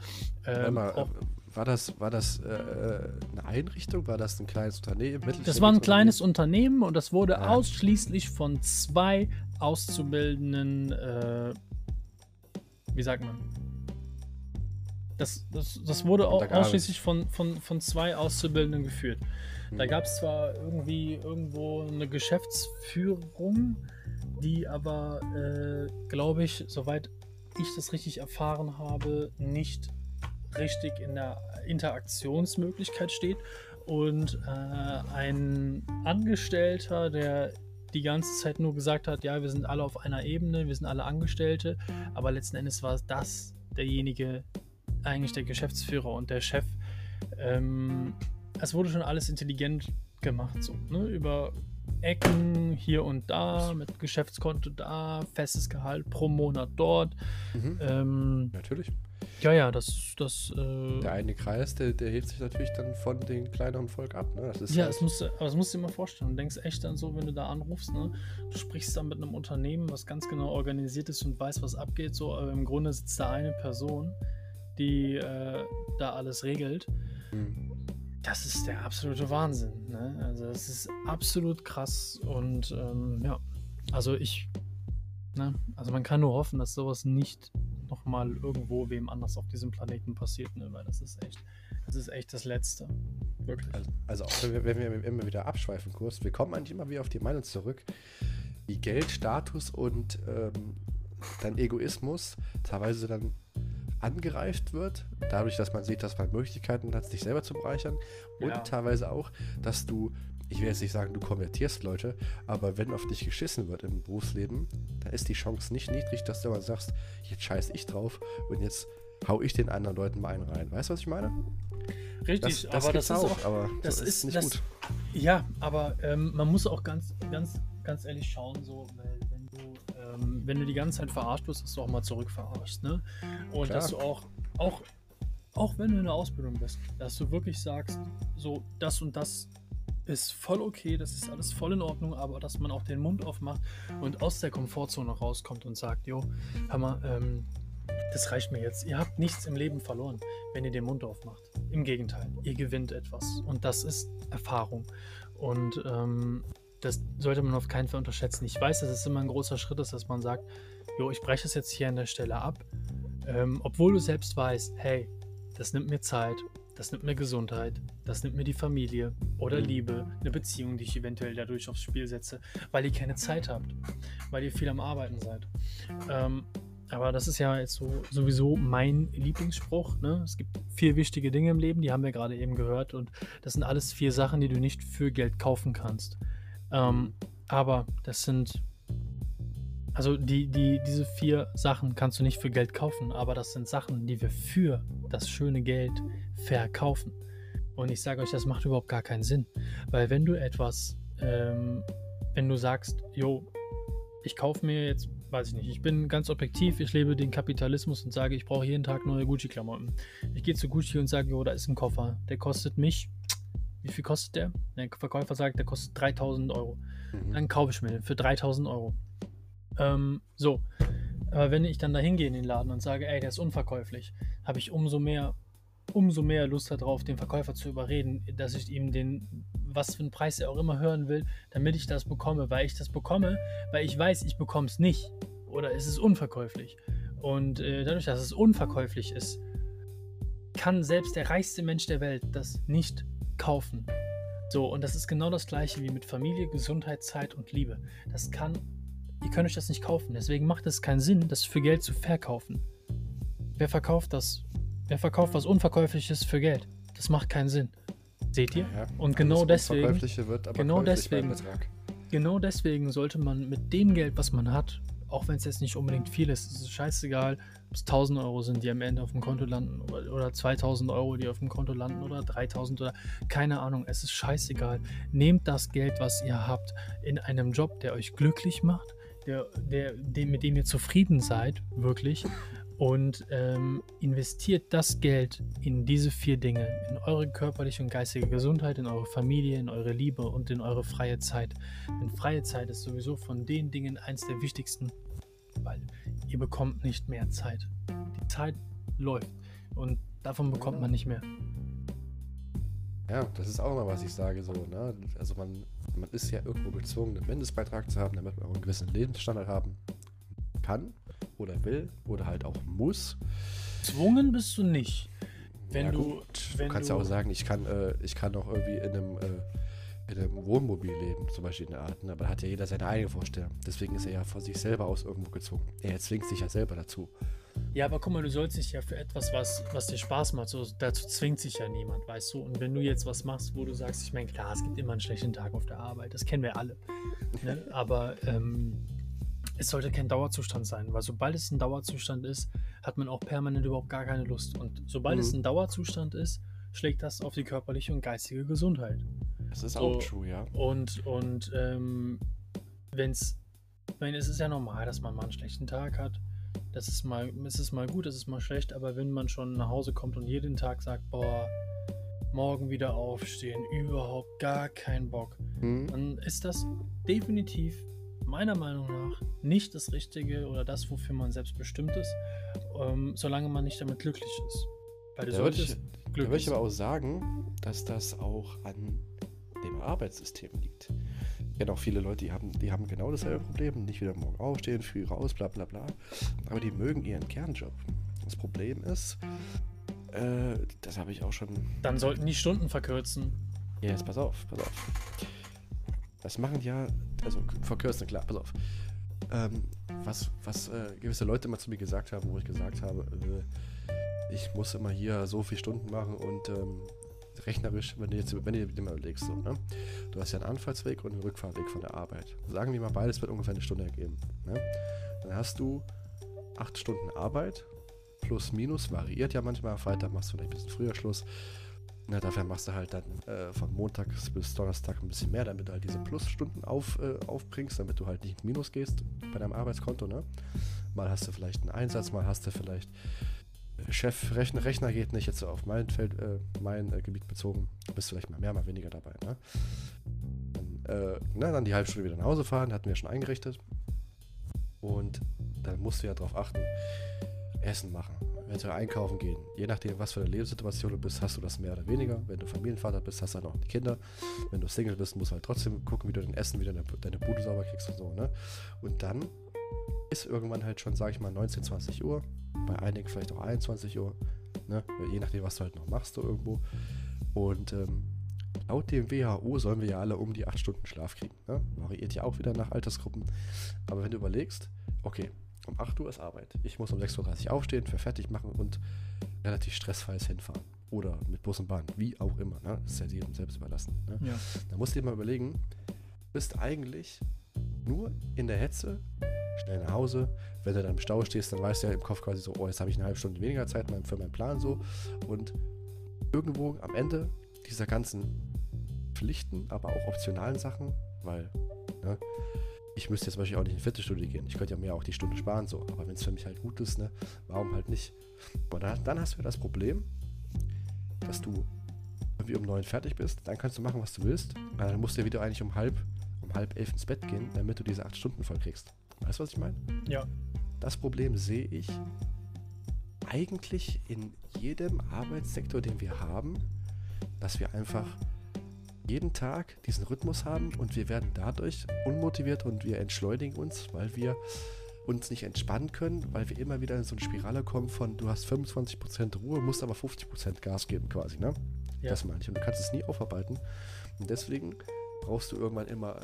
Ähm, mal, war das, war das äh, eine Einrichtung? War das ein kleines Unternehmen? Das war ein kleines Unternehmen und das wurde Ja. ausschließlich von zwei Auszubildenden, äh, wie sagt man? Das, das, das wurde Untergearbeitet. ausschließlich von, von, von zwei Auszubildenden geführt. Da Mhm. gab es zwar irgendwie irgendwo eine Geschäftsführung, die aber, äh, glaube ich, soweit ich das richtig erfahren habe, nicht richtig in der Interaktionsmöglichkeit steht. Und äh, ein Angestellter, der die ganze Zeit nur gesagt hat, ja, wir sind alle auf einer Ebene, wir sind alle Angestellte, aber letzten Endes war das derjenige, eigentlich der Geschäftsführer und der Chef. Ähm, es wurde schon alles intelligent gemacht, so, ne? Über Ecken hier und da, mit Geschäftskonto da, festes Gehalt pro Monat dort. Mhm. Ähm, Natürlich. Ja, ja, das, das, äh, Der eine Kreis, der, der hebt sich natürlich dann von dem kleineren Volk ab. Ne? Das ist Ja, halt, das musst du, aber das musst du dir mal vorstellen. Du denkst echt dann so, wenn du da anrufst, ne? Du sprichst dann mit einem Unternehmen, was ganz genau organisiert ist und weiß, was abgeht, so, aber im Grunde sitzt da eine Person, die äh, da alles regelt. Mhm. Das ist der absolute Wahnsinn, ne? Also das ist absolut krass und ähm, ja, also ich, ne? Also man kann nur hoffen, dass sowas nicht nochmal irgendwo wem anders auf diesem Planeten passiert, ne? Weil das ist echt, das ist echt das Letzte. Wirklich. Also, also auch wenn wir, wenn wir immer wieder abschweifen kurz, wir kommen eigentlich immer wieder auf die Meinung zurück, wie Geld, Status und ähm, dein Egoismus teilweise dann angereift wird, dadurch, dass man sieht, dass man Möglichkeiten hat, sich selber zu bereichern und Ja. teilweise auch, dass du, ich will jetzt nicht sagen, du konvertierst Leute, aber wenn auf dich geschissen wird im Berufsleben, dann ist die Chance nicht niedrig, dass du mal sagst, jetzt scheiß ich drauf und jetzt hau ich den anderen Leuten mal einen rein. Weißt du, was ich meine? Richtig, das, das aber das ist auch, aber das so ist nicht das, gut. Ja, aber ähm, man muss auch ganz, ganz, ganz ehrlich schauen, so, weil wenn du, ähm, wenn du die ganze Zeit verarscht wirst, dass du auch mal zurück verarschst, ne? Und Klar. dass du auch, auch, auch wenn du in der Ausbildung bist, dass du wirklich sagst, so, das und das ist voll okay, das ist alles voll in Ordnung, aber dass man auch den Mund aufmacht und aus der Komfortzone rauskommt und sagt, jo, hör mal, ähm, das reicht mir jetzt. Ihr habt nichts im Leben verloren, wenn ihr den Mund aufmacht. Im Gegenteil, ihr gewinnt etwas. Und das ist Erfahrung. Und ähm, das sollte man auf keinen Fall unterschätzen. Ich weiß, dass es immer ein großer Schritt ist, dass man sagt, jo, ich breche es jetzt hier an der Stelle ab. Ähm, obwohl du selbst weißt, hey, das nimmt mir Zeit, das nimmt mir Gesundheit, das nimmt mir die Familie oder. Liebe, eine Beziehung, die ich eventuell dadurch aufs Spiel setze, weil ihr keine Zeit habt, weil ihr viel am Arbeiten seid. Ähm, aber das ist ja jetzt so sowieso mein Lieblingsspruch. Ne? Es gibt vier wichtige Dinge im Leben, die haben wir gerade eben gehört. Und das sind alles vier Sachen, die du nicht für Geld kaufen kannst. Ähm, aber das sind. Also die, die, diese vier Sachen kannst du nicht für Geld kaufen, aber das sind Sachen, die wir für das schöne Geld verkaufen. Und ich sage euch, das macht überhaupt gar keinen Sinn. Weil wenn du etwas, ähm, wenn du sagst, jo, ich kaufe mir jetzt, weiß ich nicht, ich bin ganz objektiv, ich lebe den Kapitalismus und sage, ich brauche jeden Tag neue Gucci-Klamotten. Ich gehe zu Gucci und sage, jo, da ist ein Koffer, der kostet mich, wie viel kostet der? Der Verkäufer sagt, der kostet 3000 Euro. Mhm. Dann kaufe ich mir den für 3000 Euro. Ähm, so. Aber wenn ich dann da hingehe in den Laden und sage, ey, der ist unverkäuflich, habe ich umso mehr, umso mehr Lust darauf, den Verkäufer zu überreden, dass ich ihm den, was für einen Preis er auch immer hören will, damit ich das bekomme, weil ich das bekomme, weil ich weiß, ich bekomme es nicht. Oder es ist unverkäuflich. Und äh, dadurch, dass es unverkäuflich ist, kann selbst der reichste Mensch der Welt das nicht kaufen. So, und das ist genau das gleiche wie mit Familie, Gesundheit, Zeit und Liebe. Das kann, ihr könnt euch das nicht kaufen. Deswegen macht es keinen Sinn, das für Geld zu verkaufen. Wer verkauft das? Wer verkauft was Unverkäufliches für Geld? Das macht keinen Sinn. Seht ihr? Ja, Und genau deswegen- wird aber genau deswegen- Betrag. Genau deswegen sollte man mit dem Geld, was man hat, auch wenn es jetzt nicht unbedingt viel ist, es ist scheißegal, ob es 1000 Euro sind, die am Ende auf dem Konto landen oder, oder 2000 Euro, die auf dem Konto landen oder 3000 oder keine Ahnung, es ist scheißegal. Nehmt das Geld, was ihr habt, in einem Job, der euch glücklich macht, der, der, dem, mit dem ihr zufrieden seid, wirklich, und ähm, investiert das Geld in diese vier Dinge, in eure körperliche und geistige Gesundheit, in eure Familie, in eure Liebe und in eure freie Zeit. Denn freie Zeit ist sowieso von den Dingen eins der wichtigsten, weil ihr bekommt nicht mehr Zeit. Die Zeit läuft und davon bekommt man nicht mehr. Ja, das ist auch immer, was ich sage. So, ne? Also man, man ist ja irgendwo gezwungen, einen Mindestbeitrag zu haben, damit man auch einen gewissen Lebensstandard haben kann oder will oder halt auch muss. Zwungen bist du nicht. Wenn ja, du- gut, wenn du kannst du- ja auch sagen, ich kann, äh, ich kann auch irgendwie in einem, äh, in einem Wohnmobil leben, zum Beispiel in der Art. Ne? Aber da hat ja jeder seine eigene Vorstellung. Deswegen ist er ja von sich selber aus irgendwo gezwungen. Er zwingt sich ja selber dazu. Ja, aber guck mal, du sollst dich ja für etwas, was, was dir Spaß macht, so, dazu zwingt sich ja niemand, weißt du? Und wenn du jetzt was machst, wo du sagst, ich meine, klar, es gibt immer einen schlechten Tag auf der Arbeit, das kennen wir alle. Ne? Aber ähm, es sollte kein Dauerzustand sein, weil sobald es ein Dauerzustand ist, hat man auch permanent überhaupt gar keine Lust. Und sobald es Mhm. ein Dauerzustand ist, schlägt das auf die körperliche und geistige Gesundheit. Das ist So. auch true, ja. Und, und ähm, wenn es, ich meine, es ist ja normal, dass man mal einen schlechten Tag hat. Das ist mal, es ist mal gut, es ist mal schlecht, aber wenn man schon nach Hause kommt und jeden Tag sagt, boah, morgen wieder aufstehen, überhaupt gar keinen Bock, Hm? dann ist das definitiv meiner Meinung nach nicht das Richtige oder das, wofür man selbst bestimmt ist, ähm, solange man nicht damit glücklich ist. Weil du Da würde ich, da würd ich aber auch sagen, dass das auch an dem Arbeitssystem liegt. Kenne auch viele Leute, die haben, die haben genau dasselbe Problem. Nicht wieder morgen aufstehen, früh raus, bla bla bla. Aber die mögen ihren Kernjob. Das Problem ist, äh, das habe ich auch schon. dann sollten die Stunden verkürzen. Ja, jetzt pass auf, pass auf. Das machen ja, also verkürzen, klar, pass auf. Ähm, was was äh, gewisse Leute immer zu mir gesagt haben, wo ich gesagt habe, äh, ich muss immer hier so viele Stunden machen und ähm, rechnerisch, wenn du jetzt wenn du dir mal überlegst, so, ne? du hast ja einen Anfahrtsweg und einen Rückfahrweg von der Arbeit. Sagen wir mal, beides wird ungefähr eine Stunde ergeben. Ne? Dann hast du acht Stunden Arbeit plus minus, variiert ja manchmal. Freitag machst du vielleicht ein bisschen früher Schluss. Na, dafür machst du halt dann äh, von Montag bis Donnerstag ein bisschen mehr, damit du halt diese Plusstunden auf, äh, aufbringst, damit du halt nicht in Minus gehst bei deinem Arbeitskonto. Ne? Mal hast du vielleicht einen Einsatz, mal hast du vielleicht Chef, Rechner, Rechner geht nicht, jetzt auf mein Feld, äh, mein äh, Gebiet bezogen, bist du vielleicht mal mehr, mal weniger dabei. Ne? Dann, äh, na, dann die halbe Stunde wieder nach Hause fahren, hatten wir schon eingerichtet. Und dann musst du ja darauf achten, Essen machen, eventuell einkaufen gehen. Je nachdem, was für eine Lebenssituation du bist, hast du das mehr oder weniger. Wenn du Familienvater bist, hast du halt noch die Kinder. Wenn du Single bist, musst du halt trotzdem gucken, wie du dein Essen wieder deine, deine Bude sauber kriegst und so, ne? Und dann ist irgendwann halt schon, sag ich mal, 19, 20 Uhr. Bei einigen vielleicht auch 21 Uhr. Ne? Je nachdem, was du halt noch machst so irgendwo. Und ähm, laut dem WHO sollen wir ja alle um die 8 Stunden Schlaf kriegen. Ne? Variiert ja auch wieder nach Altersgruppen. Aber wenn du überlegst, okay, um 8 Uhr ist Arbeit. Ich muss um 6.30 Uhr aufstehen, für fertig machen und relativ stressfreies hinfahren. Oder mit Bus und Bahn, wie auch immer. Ne? Das ist ja jedem selbst überlassen. Ne? Ja. Da musst du dir mal überlegen, bist eigentlich nur in der Hetze, schnell nach Hause. Wenn du dann im Stau stehst, dann weißt du ja im Kopf quasi so, oh, jetzt habe ich eine halbe Stunde weniger Zeit für meinen Plan so. Und irgendwo am Ende dieser ganzen Pflichten, aber auch optionalen Sachen, weil ne, ich müsste jetzt zum Beispiel auch nicht in eine Fitnessstudio gehen. Ich könnte ja mir auch die Stunde sparen, so. Aber wenn es für mich halt gut ist, ne, warum halt nicht? Und dann, dann hast du ja das Problem, dass du irgendwie um neun fertig bist, dann kannst du machen, was du willst. Aber dann musst du ja wieder eigentlich um halb, um halb elf ins Bett gehen, damit du diese acht Stunden voll kriegst. Weißt du, was ich meine? Ja. Das Problem sehe ich eigentlich in jedem Arbeitssektor, den wir haben, dass wir einfach jeden Tag diesen Rhythmus haben und wir werden dadurch unmotiviert und wir entschleunigen uns, weil wir uns nicht entspannen können, weil wir immer wieder in so eine Spirale kommen von du hast 25% Ruhe, musst aber 50% Gas geben quasi, ne? Ja. Das meine ich. Und du kannst es nie aufarbeiten. Und deswegen brauchst du irgendwann immer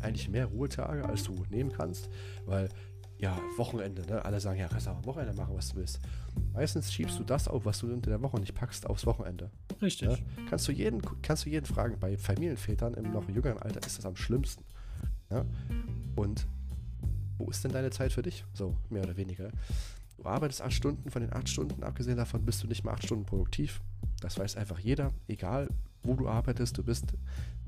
eigentlich mehr Ruhetage, als du nehmen kannst, weil ja, Wochenende, ne? Alle sagen, ja, kannst du auch am Wochenende machen, was du willst. Meistens schiebst du das auf, was du unter der Woche nicht packst, aufs Wochenende. Richtig. Ne? Kannst, du jeden, kannst du jeden fragen. Bei Familienvätern im noch jüngeren Alter ist das am schlimmsten. Ja? Und wo ist denn deine Zeit für dich? So, mehr oder weniger. Du arbeitest acht Stunden, von den acht Stunden, abgesehen davon, bist du nicht mal acht Stunden produktiv. Das weiß einfach jeder, egal wo du arbeitest, du bist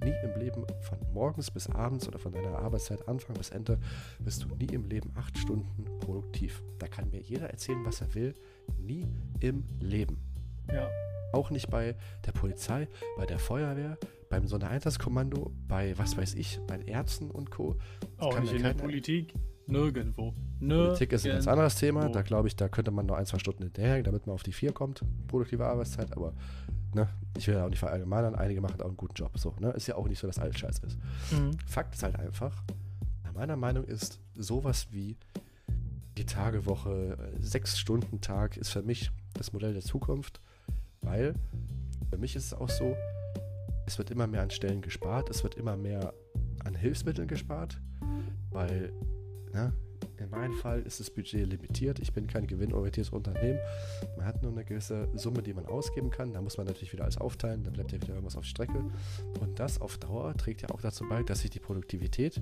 nie im Leben von morgens bis abends oder von deiner Arbeitszeit Anfang bis Ende, bist du nie im Leben acht Stunden produktiv. Da kann mir jeder erzählen, was er will. Nie im Leben. Ja. Auch nicht bei der Polizei, bei der Feuerwehr, beim Sondereinsatzkommando, bei was weiß ich, bei Ärzten und Co. Das Auch nicht in der Politik. Nirgendwo. Nirgendwo. Politik ist ein ganz anderes Thema. Da glaube ich, da könnte man noch ein, zwei Stunden hinterher, damit man auf die vier kommt. Produktive Arbeitszeit. Aber ne, ich will ja auch nicht verallgemeinern. Einige machen auch einen guten Job. So, ne? Ist ja auch nicht so, dass alles scheiße ist. Mhm. Fakt ist halt einfach, meiner Meinung ist sowas wie die Tagewoche, sechs Stunden Tag ist für mich das Modell der Zukunft, weil für mich ist es auch so, es wird immer mehr an Stellen gespart, es wird immer mehr an Hilfsmitteln gespart, weil ne, in meinem Fall ist das Budget limitiert. Ich bin kein gewinnorientiertes Unternehmen. Man hat nur eine gewisse Summe, die man ausgeben kann. Da muss man natürlich wieder alles aufteilen. Dann bleibt ja wieder irgendwas auf Strecke. Und das auf Dauer trägt ja auch dazu bei, dass sich die Produktivität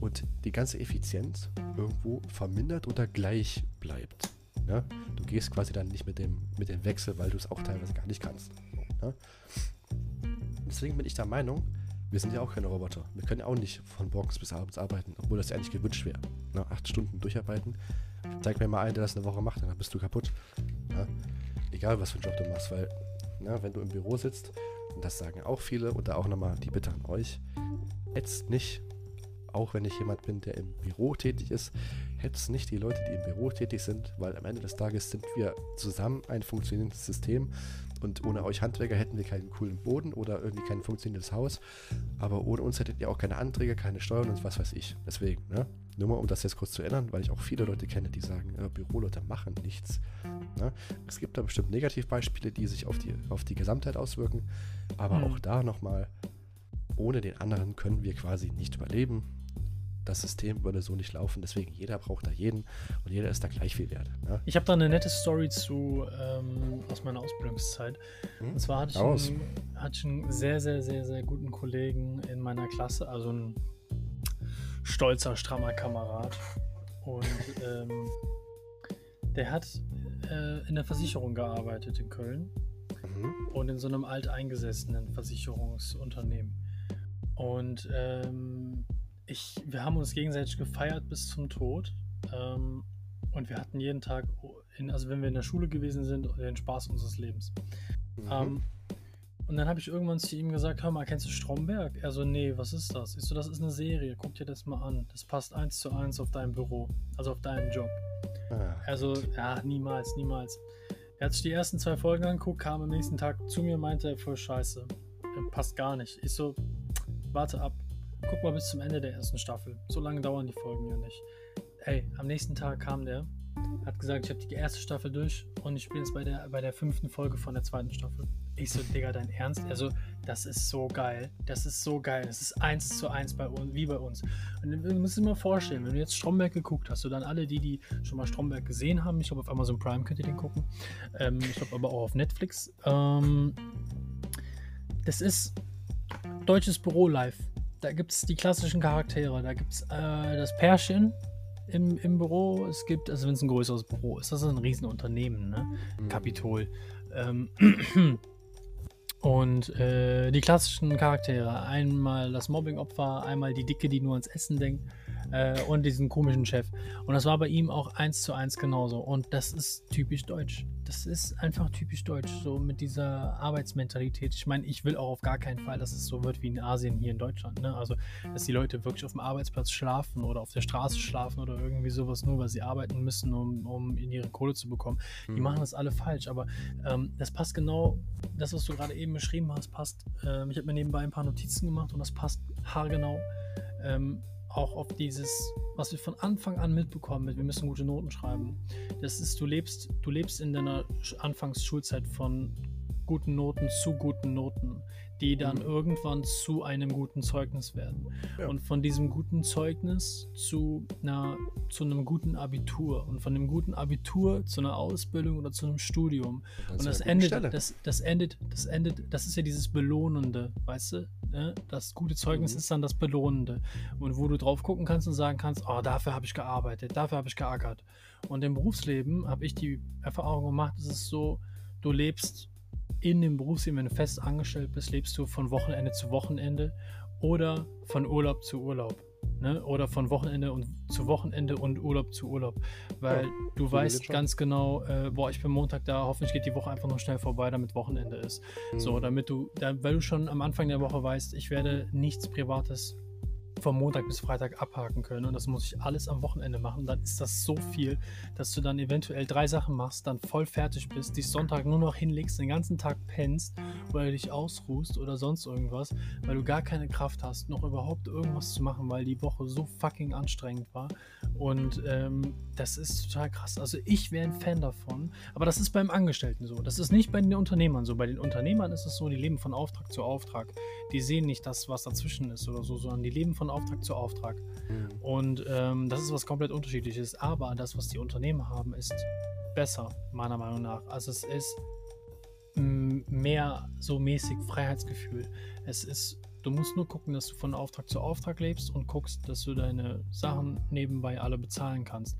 und die ganze Effizienz irgendwo vermindert oder gleich bleibt. Ja? Du gehst quasi dann nicht mit dem, mit dem Wechsel, weil du es auch teilweise gar nicht kannst. Ja? Deswegen bin ich der Meinung, wir sind ja auch keine Roboter. Wir können ja auch nicht von morgens bis abends arbeiten, obwohl das ja eigentlich gewünscht wäre. Ne? Acht Stunden durcharbeiten. Zeig mir mal einen, der das eine Woche macht, dann bist du kaputt. Ja? Egal, was für einen Job du machst, weil na, wenn du im Büro sitzt, und das sagen auch viele, und da auch nochmal die Bitte an euch, jetzt nicht, auch wenn ich jemand bin, der im Büro tätig ist, hetzt nicht die Leute, die im Büro tätig sind, weil am Ende des Tages sind wir zusammen ein funktionierendes System und ohne euch Handwerker hätten wir keinen coolen Boden oder irgendwie kein funktionierendes Haus. Aber ohne uns hättet ihr auch keine Anträge, keine Steuern und was weiß ich. Deswegen, ne? Nur mal, um das jetzt kurz zu erinnern, weil ich auch viele Leute kenne, die sagen, äh, Büroleute machen nichts. Ne? Es gibt da bestimmt Negativbeispiele, die sich auf die, auf die Gesamtheit auswirken. Aber mhm. auch da nochmal, ohne den anderen können wir quasi nicht überleben das System würde so nicht laufen. Deswegen, jeder braucht da jeden und jeder ist da gleich viel wert. Ja? Ich habe da eine nette Story zu ähm, aus meiner Ausbildungszeit. Hm? Und zwar hatte ich, einen, hatte ich einen sehr, sehr, sehr, sehr guten Kollegen in meiner Klasse, also ein stolzer, strammer Kamerad. Und ähm, der hat äh, in der Versicherung gearbeitet in Köln Mhm. und in so einem alteingesessenen Versicherungsunternehmen. Und ähm, ich, wir haben uns gegenseitig gefeiert bis zum Tod. Ähm, und wir hatten jeden Tag, in, also wenn wir in der Schule gewesen sind, den Spaß unseres Lebens. Mhm. Ähm, und dann habe ich irgendwann zu ihm gesagt, hör mal, kennst du Stromberg? Er so, nee, was ist das? Ich so, das ist eine Serie, guck dir das mal an. Das passt eins zu eins auf dein Büro, also auf deinen Job. ah, Also, ja, niemals, niemals. Er hat sich die ersten zwei Folgen angeguckt, kam am nächsten Tag zu mir, meinte, voll scheiße. Äh, Passt gar nicht. Ich so, warte ab. Guck mal bis zum Ende der ersten Staffel. So lange dauern die Folgen ja nicht. Ey, am nächsten Tag kam der, hat gesagt, ich habe die erste Staffel durch und ich bin jetzt bei der, bei der fünften Folge von der zweiten Staffel. Ich so, Digga, dein Ernst? Also, das ist so geil. Das ist so geil. Das ist eins zu eins bei uns, wie bei uns. Und du musst dir mal vorstellen, wenn du jetzt Stromberg geguckt hast, so dann alle die, die schon mal Stromberg gesehen haben, ich glaube auf Amazon Prime könnt ihr den gucken, ähm, ich glaube aber auch auf Netflix. Ähm, das ist deutsches Büro live. Da gibt es die klassischen Charaktere. Da gibt es äh, das Pärchen im, im Büro. Es gibt, also wenn es ein größeres Büro ist, das ist ein Riesenunternehmen, ne? mhm. Kapitol. Ähm, und äh, die klassischen Charaktere. Einmal das Mobbing-Opfer, einmal die Dicke, die nur ans Essen denkt äh, und diesen komischen Chef. Und das war bei ihm auch eins zu eins genauso. Und das ist typisch deutsch. Das ist einfach typisch deutsch, so mit dieser Arbeitsmentalität. Ich meine, ich will auch auf gar keinen Fall, dass es so wird wie in Asien hier in Deutschland. Ne? Also, dass die Leute wirklich auf dem Arbeitsplatz schlafen oder auf der Straße schlafen oder irgendwie sowas, nur weil sie arbeiten müssen, um, um in ihre Kohle zu bekommen. Die Mhm. machen das alle falsch, aber ähm, das passt genau, das, was du gerade eben beschrieben hast, passt. Ähm, ich habe mir nebenbei ein paar Notizen gemacht und das passt haargenau ähm, auch auf dieses, was wir von Anfang an mitbekommen mit, wir müssen gute Noten schreiben. Das ist, du lebst, du lebst in deiner Sch- Anfangsschulzeit von guten Noten zu guten Noten, die dann Mhm. irgendwann zu einem guten Zeugnis werden. Ja. Und von diesem guten Zeugnis zu, einer, zu einem guten Abitur und von dem guten Abitur zu einer Ausbildung oder zu einem Studium. dann Und das endet, das, das endet, das endet, das ist ja dieses Belohnende, weißt du? Ne? Das gute Zeugnis Mhm. ist dann das Belohnende. Und wo du drauf gucken kannst und sagen kannst, oh, dafür habe ich gearbeitet, dafür habe ich geackert. Und im Berufsleben habe ich die Erfahrung gemacht, es ist so, du lebst in dem Berufsleben, wenn du fest angestellt bist, lebst du von Wochenende zu Wochenende oder von Urlaub zu Urlaub. Ne? Oder von Wochenende und zu Wochenende und Urlaub zu Urlaub. Weil Ja, du so weißt ganz genau, äh, boah, ich bin Montag da, hoffentlich geht die Woche einfach nur schnell vorbei, damit Wochenende ist. So, Mhm. damit du, da, weil du schon am Anfang der Woche weißt, ich werde nichts Privates vom Montag bis Freitag abhaken können und das muss ich alles am Wochenende machen, dann ist das so viel, dass du dann eventuell drei Sachen machst, dann voll fertig bist, dich Sonntag nur noch hinlegst, den ganzen Tag pennst oder dich ausruhst oder sonst irgendwas, weil du gar keine Kraft hast, noch überhaupt irgendwas zu machen, weil die Woche so fucking anstrengend war und ähm, das ist total krass. Also ich wäre ein Fan davon, aber das ist beim Angestellten so. Das ist nicht bei den Unternehmern so. Bei den Unternehmern ist es so, die leben von Auftrag zu Auftrag. Die sehen nicht das, was dazwischen ist oder so, sondern die leben von Auftrag zu Auftrag. Mhm. Und ähm, das ist was komplett unterschiedliches. Aber das, was die Unternehmen haben, ist besser, meiner Meinung nach. Also es ist mehr so mäßig Freiheitsgefühl. Es ist, du musst nur gucken, dass du von Auftrag zu Auftrag lebst und guckst, dass du deine Sachen nebenbei alle bezahlen kannst.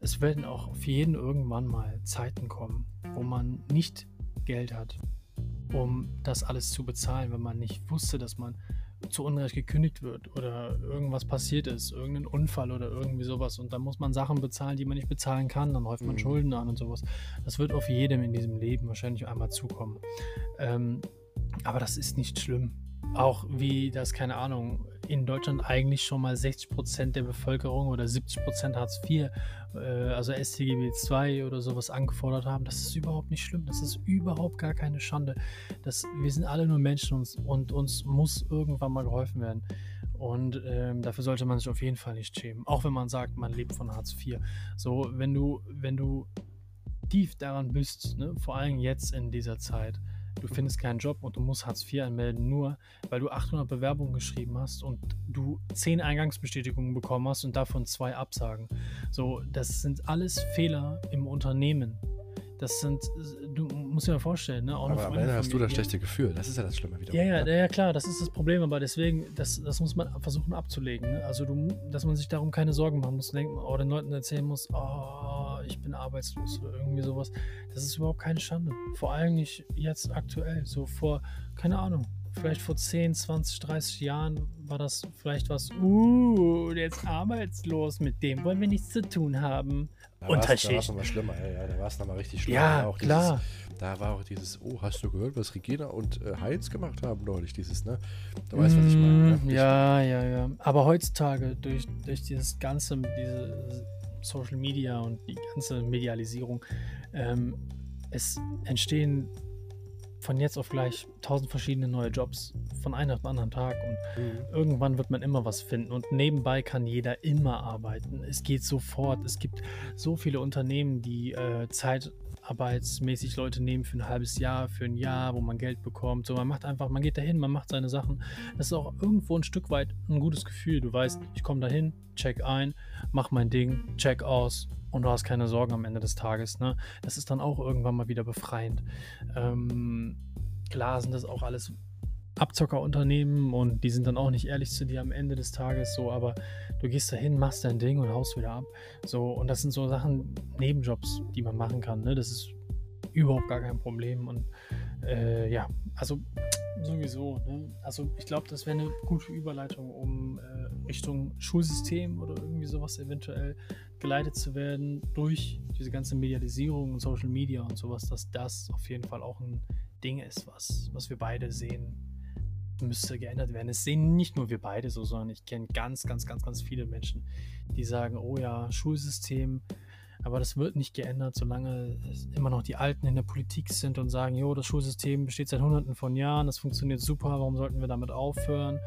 Es werden auch für jeden irgendwann mal Zeiten kommen, wo man nicht Geld hat, um das alles zu bezahlen, wenn man nicht wusste, dass man zu Unrecht gekündigt wird oder irgendwas passiert ist, irgendein Unfall oder irgendwie sowas und dann muss man Sachen bezahlen, die man nicht bezahlen kann, dann häuft man Mhm. Schulden an und sowas. Das wird auf jedem in diesem Leben wahrscheinlich einmal zukommen. Ähm, aber das ist nicht schlimm. Auch wie das, keine Ahnung, in Deutschland eigentlich schon mal 60% der Bevölkerung oder 70% Hartz IV, äh, also StGB II oder sowas angefordert haben, das ist überhaupt nicht schlimm. Das ist überhaupt gar keine Schande. Das, wir sind alle nur Menschen und, und uns muss irgendwann mal geholfen werden. Und ähm, dafür sollte man sich auf jeden Fall nicht schämen. Auch wenn man sagt, man lebt von Hartz IV. So, wenn du, wenn du tief daran bist, ne, vor allem jetzt in dieser Zeit, du findest keinen Job und du musst Hartz IV anmelden, nur weil du 800 Bewerbungen geschrieben hast und du 10 Eingangsbestätigungen bekommen hast und davon zwei Absagen. So, das sind alles Fehler im Unternehmen. Das sind, du musst dir mal vorstellen, ne? Auch Aber am Ende hast du das schlechte Gefühl. Das ist ja das Schlimme wieder. ja, ja, ja, klar, das ist das Problem, aber deswegen, das, das muss man versuchen abzulegen. Ne? Also, du, dass man sich darum keine Sorgen machen muss, denken, oder den Leuten erzählen muss, oh, ich bin arbeitslos oder irgendwie sowas. Das ist überhaupt keine Schande. Vor allem nicht jetzt aktuell. So vor, keine Ahnung, vielleicht vor 10, 20, 30 Jahren war das vielleicht was, uh, der ist arbeitslos, mit dem wollen wir nichts zu tun haben. Da Unterschied. Da war es nochmal schlimmer, ja, ja da war es nochmal richtig schlimm. Ja, klar. Dieses, da war auch dieses, oh, hast du gehört, was Regina und äh, Heinz gemacht haben neulich, dieses, ne? Du weißt, was ich meine. Ne? Ja, ja, ja. Aber heutzutage, durch, durch dieses ganze, diese Social Media und die ganze Medialisierung, ähm, es entstehen von jetzt auf gleich tausend verschiedene neue Jobs von einem auf den anderen Tag und mhm. irgendwann wird man immer was finden und nebenbei kann jeder immer arbeiten. Es geht sofort. Es gibt so viele Unternehmen, die äh, zeitarbeitsmäßig Leute nehmen für ein halbes Jahr, für ein Jahr, wo man Geld bekommt. So, man macht einfach, man geht dahin, man macht seine Sachen. Das ist auch irgendwo ein Stück weit ein gutes Gefühl. Du weißt, ich komme dahin, check ein, mach mein Ding, check aus und du hast keine Sorgen am Ende des Tages. Ne? Das ist dann auch irgendwann mal wieder befreiend. Ähm, klar sind das auch alles Abzockerunternehmen und die sind dann auch nicht ehrlich zu dir am Ende des Tages so, aber du gehst dahin, machst dein Ding und haust wieder ab. So, und das sind so Sachen, Nebenjobs, die man machen kann. Ne? Das ist überhaupt gar kein Problem. Und äh, ja, also sowieso. Ne? Also ich glaube, das wäre eine gute Überleitung, um äh, Richtung Schulsystem oder irgendwie sowas eventuell geleitet zu werden durch diese ganze Medialisierung und Social Media und sowas, dass das auf jeden Fall auch ein Ding ist, was, was wir beide sehen, müsste geändert werden. Es sehen nicht nur wir beide so, sondern ich kenne ganz, ganz, ganz, ganz viele Menschen, die sagen, oh ja, Schulsystem, aber das wird nicht geändert, solange immer noch die Alten in der Politik sind und sagen, jo, das Schulsystem besteht seit hunderten von Jahren, das funktioniert super, warum sollten wir damit aufhören?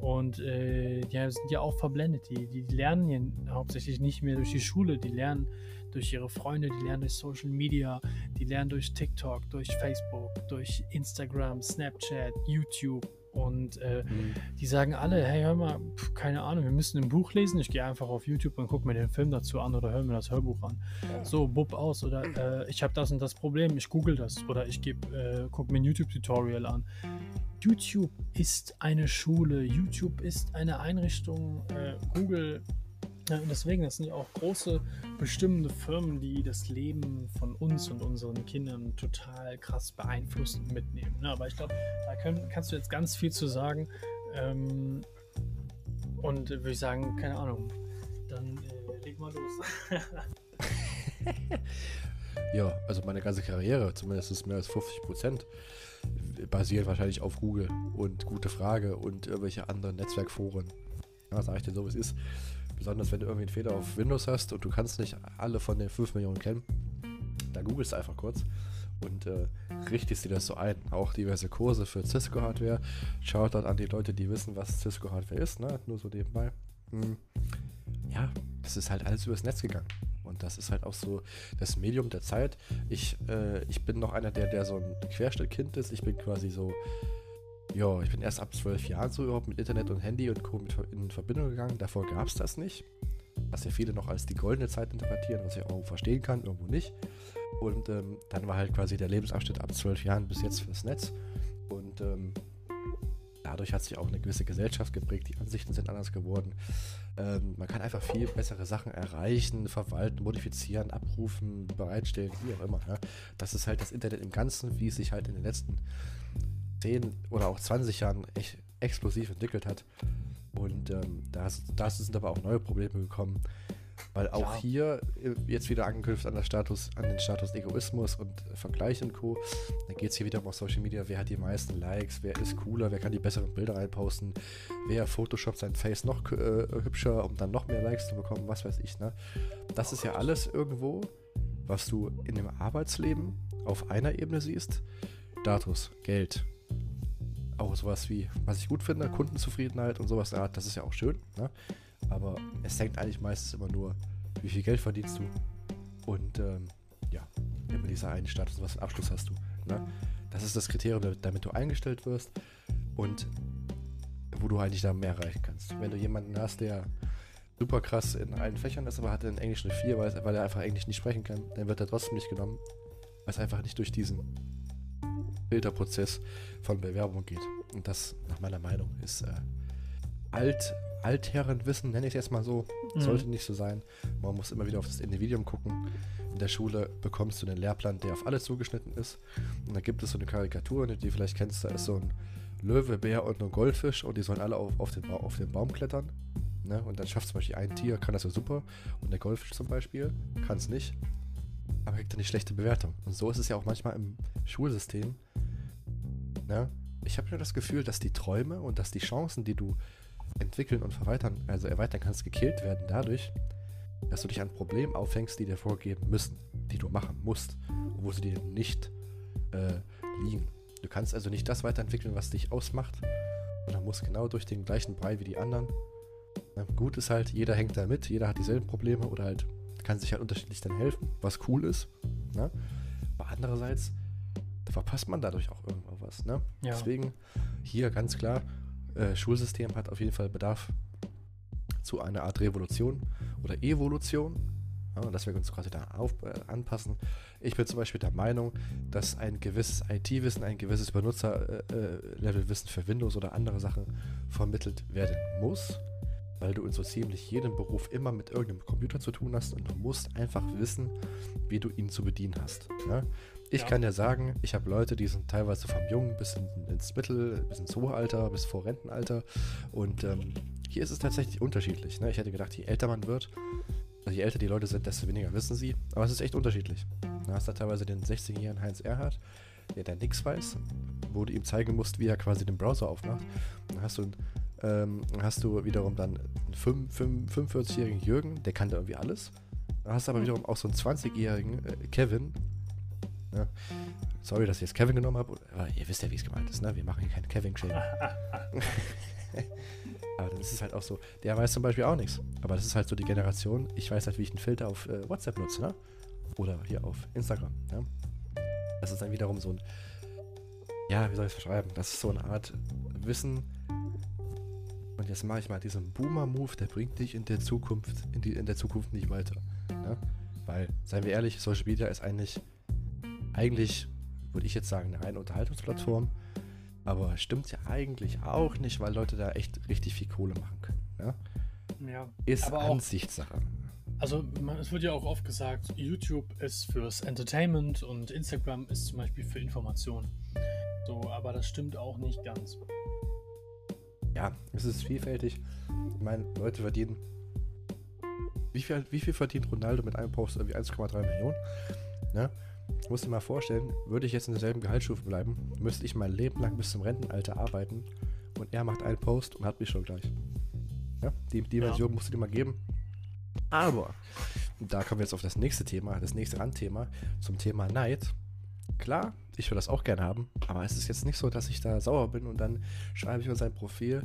Und äh, die sind ja auch verblendet. Die, die lernen ja hauptsächlich nicht mehr durch die Schule, die lernen durch ihre Freunde, die lernen durch Social Media, die lernen durch TikTok, durch Facebook, durch Instagram, Snapchat, YouTube. Und äh, mhm. die sagen alle, hey, hör mal, pf, keine Ahnung, wir müssen ein Buch lesen. Ich gehe einfach auf YouTube und gucke mir den Film dazu an oder höre mir das Hörbuch an. Ja. So, bub aus. Oder äh, ich habe das und das Problem, ich google das. Oder ich äh, gucke mir ein YouTube-Tutorial an. YouTube ist eine Schule, YouTube ist eine Einrichtung, äh, Google ja, und deswegen, das sind ja auch große bestimmende Firmen, die das Leben von uns und unseren Kindern total krass beeinflussen und mitnehmen. Ja, aber ich glaube, da können, kannst du jetzt ganz viel zu sagen. Ähm, und würde ich sagen, keine Ahnung, dann äh, leg mal los. ja, also meine ganze Karriere, zumindest ist mehr als 50 Prozent, basiert wahrscheinlich auf Google und gute Frage und irgendwelche anderen Netzwerkforen. Ja, sag ich dir so, wie es ist. Besonders wenn du irgendwie einen Fehler auf Windows hast und du kannst nicht alle von den 5 Millionen kennen, dann googelst du einfach kurz und äh, richtest dir das so ein. Auch diverse Kurse für Cisco-Hardware. Schaut dort an die Leute, die wissen, was Cisco-Hardware ist, ne? nur so nebenbei. Hm. Ja, das ist halt alles übers Netz gegangen. Und das ist halt auch so das Medium der Zeit. Ich, äh, ich bin noch einer, der, der so ein Querstellkind ist. Ich bin quasi so ja, ich bin erst ab zwölf Jahren so überhaupt mit Internet und Handy und Co. In Verbindung gegangen. Davor gab es das nicht. Was ja viele noch als die goldene Zeit interpretieren, was ich auch verstehen kann, irgendwo nicht. Und ähm, dann war halt quasi der Lebensabschnitt ab zwölf Jahren bis jetzt fürs Netz. Und ähm, dadurch hat sich auch eine gewisse Gesellschaft geprägt, die Ansichten sind anders geworden. Ähm, man kann einfach viel bessere Sachen erreichen, verwalten, modifizieren, abrufen, bereitstellen, wie auch immer. Ja. Das ist halt das Internet im Ganzen, wie es sich halt in den letzten 10 oder auch 20 Jahren echt explosiv entwickelt hat. Und ähm, da, da sind aber auch neue Probleme gekommen. Weil auch ja. hier äh, jetzt wieder angeknüpft an, Status, an den Status Egoismus und Vergleich und Co. Dann geht es hier wieder um Social Media, wer hat die meisten Likes, wer ist cooler, wer kann die besseren Bilder reinposten, wer Photoshop sein Face noch äh, hübscher, um dann noch mehr Likes zu bekommen, was weiß ich. Ne? Das ist ja alles irgendwo, was du in dem Arbeitsleben auf einer Ebene siehst. Status, Geld, auch sowas wie, was ich gut finde, Kundenzufriedenheit und sowas, ja, das ist ja auch schön, ne? aber es hängt eigentlich meistens immer nur, wie viel Geld verdienst du und ähm, ja, immer dieser einen Status, was für einen Abschluss hast du. Ne? Das ist das Kriterium, damit du eingestellt wirst und wo du eigentlich da mehr erreichen kannst. Wenn du jemanden hast, der super krass in allen Fächern ist, aber hat in Englisch eine 4, weil, weil er einfach Englisch nicht sprechen kann, dann wird er trotzdem nicht genommen, weil es einfach nicht durch diesen Filterprozess von Bewerbung geht. Und das, nach meiner Meinung, ist äh, alt, Altherrenwissen, nenne ich es jetzt mal so. Mhm. Sollte nicht so sein. Man muss immer wieder auf das Individuum gucken. der Schule bekommst du einen Lehrplan, der auf alles zugeschnitten ist. Und da gibt es so eine Karikatur, die du vielleicht kennst, da ist so ein Löwe, Bär und ein Goldfisch und die sollen alle auf, auf, den, ba auf den Baum klettern. Ne? Und dann schafft zum Beispiel ein Tier, kann das ja super. Und der Goldfisch zum Beispiel kann es nicht. Aber kriegt dann eine schlechte Bewertung. Und so ist es ja auch manchmal im Schulsystem. Ne? Ich habe nur das Gefühl, dass die Träume und dass die Chancen, die du entwickeln und verweitern, also erweitern kannst, gekillt werden dadurch, dass du dich an Problemen aufhängst, die dir vorgeben müssen, die du machen musst, wo sie dir nicht äh, liegen. Du kannst also nicht das weiterentwickeln, was dich ausmacht, sondern musst genau durch den gleichen Brei wie die anderen. Na, gut ist halt, jeder hängt da mit, jeder hat dieselben Probleme oder halt kann sich halt unterschiedlich dann helfen, was cool ist. Ne? Aber andererseits verpasst man dadurch auch irgendwo was. Ne? Ja. Deswegen hier ganz klar, äh, Schulsystem hat auf jeden Fall Bedarf zu einer Art Revolution oder Evolution. Ja, dass wir uns quasi da auf, äh, anpassen. Ich bin zum Beispiel der Meinung, dass ein gewisses IT-Wissen, ein gewisses Benutzer-Level-Wissen äh, für Windows oder andere Sachen vermittelt werden muss, weil du in so ziemlich jedem Beruf immer mit irgendeinem Computer zu tun hast und du musst einfach wissen, wie du ihn zu bedienen hast. Ja? Ich ja. kann ja sagen, ich habe Leute, die sind teilweise vom Jungen bis in, ins Mittel, bis ins hohe Alter, bis vor Rentenalter und ähm, hier ist es tatsächlich unterschiedlich. Ne? Ich hätte gedacht, je älter man wird, also je älter die Leute sind, desto weniger wissen sie. Aber es ist echt unterschiedlich. Da hast du teilweise den 16-jährigen Heinz Erhardt, der da nichts weiß, wo du ihm zeigen musst, wie er quasi den Browser aufmacht. Dann hast du, ähm, hast du wiederum dann einen 45-jährigen Jürgen, der kann da irgendwie alles. Dann hast du aber wiederum auch so einen 20-jährigen äh, Kevin. Ja. Sorry, dass ich jetzt Kevin genommen habe, aber ihr wisst ja, wie es gemeint ist, ne? Wir machen hier keinen Kevin-Shaming. Aber dann ist es halt auch so, der weiß zum Beispiel auch nichts. Aber das ist halt so die Generation, ich weiß halt, wie ich einen Filter auf äh, WhatsApp nutze, ne? Oder hier auf Instagram, ne? Das ist dann wiederum so ein, ja, wie soll ich es beschreiben? Das ist so eine Art Wissen. Und jetzt mache ich mal diesen Boomer-Move, der bringt dich in der Zukunft, in, die, in der Zukunft nicht weiter. Ne? Weil, seien wir ehrlich, Social Media ist eigentlich, eigentlich, würde ich jetzt sagen, eine reine Unterhaltungsplattform. Aber stimmt ja eigentlich auch nicht, weil Leute da echt richtig viel Kohle machen können. Ja? Ja, ist Ansichtssache. Auch, also man, es wird ja auch oft gesagt, YouTube ist fürs Entertainment und Instagram ist zum Beispiel für Informationen. So, aber das stimmt auch nicht ganz. Ja, es ist vielfältig. Ich meine, Leute verdienen. Wie viel, wie viel verdient Ronaldo mit einem Post? Irgendwie 1,3 Millionen. Ne? Ich muss dir mal vorstellen, würde ich jetzt in derselben Gehaltsstufe bleiben, müsste ich mein Leben lang bis zum Rentenalter arbeiten und er macht einen Post und hat mich schon gleich. Ja, die, die ja. Version musst du dir mal geben. Aber, da kommen wir jetzt auf das nächste Thema, das nächste Randthema, zum Thema Neid. Klar, ich würde das auch gerne haben, aber es ist jetzt nicht so, dass ich da sauer bin und dann schreibe ich über sein Profil,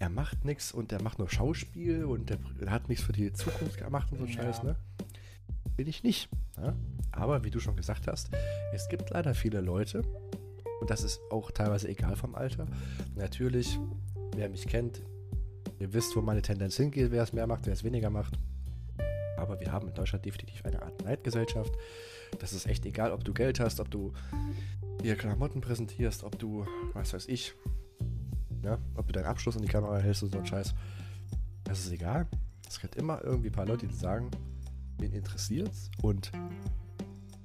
er macht nichts und er macht nur Schauspiel und er hat nichts für die Zukunft gemacht und so ja. Scheiß, ne? Bin ich nicht. Ja? Aber wie du schon gesagt hast, es gibt leider viele Leute, und das ist auch teilweise egal vom Alter. Natürlich, wer mich kennt, ihr wisst, wo meine Tendenz hingeht, wer es mehr macht, wer es weniger macht. Aber wir haben in Deutschland definitiv eine Art Neidgesellschaft. Das ist echt egal, ob du Geld hast, ob du dir Klamotten präsentierst, ob du, was weiß ich, ja, ob du deinen Abschluss in die Kamera hältst und so ein Scheiß. Das ist egal. Es gibt immer irgendwie ein paar Leute, die sagen, wen interessiert und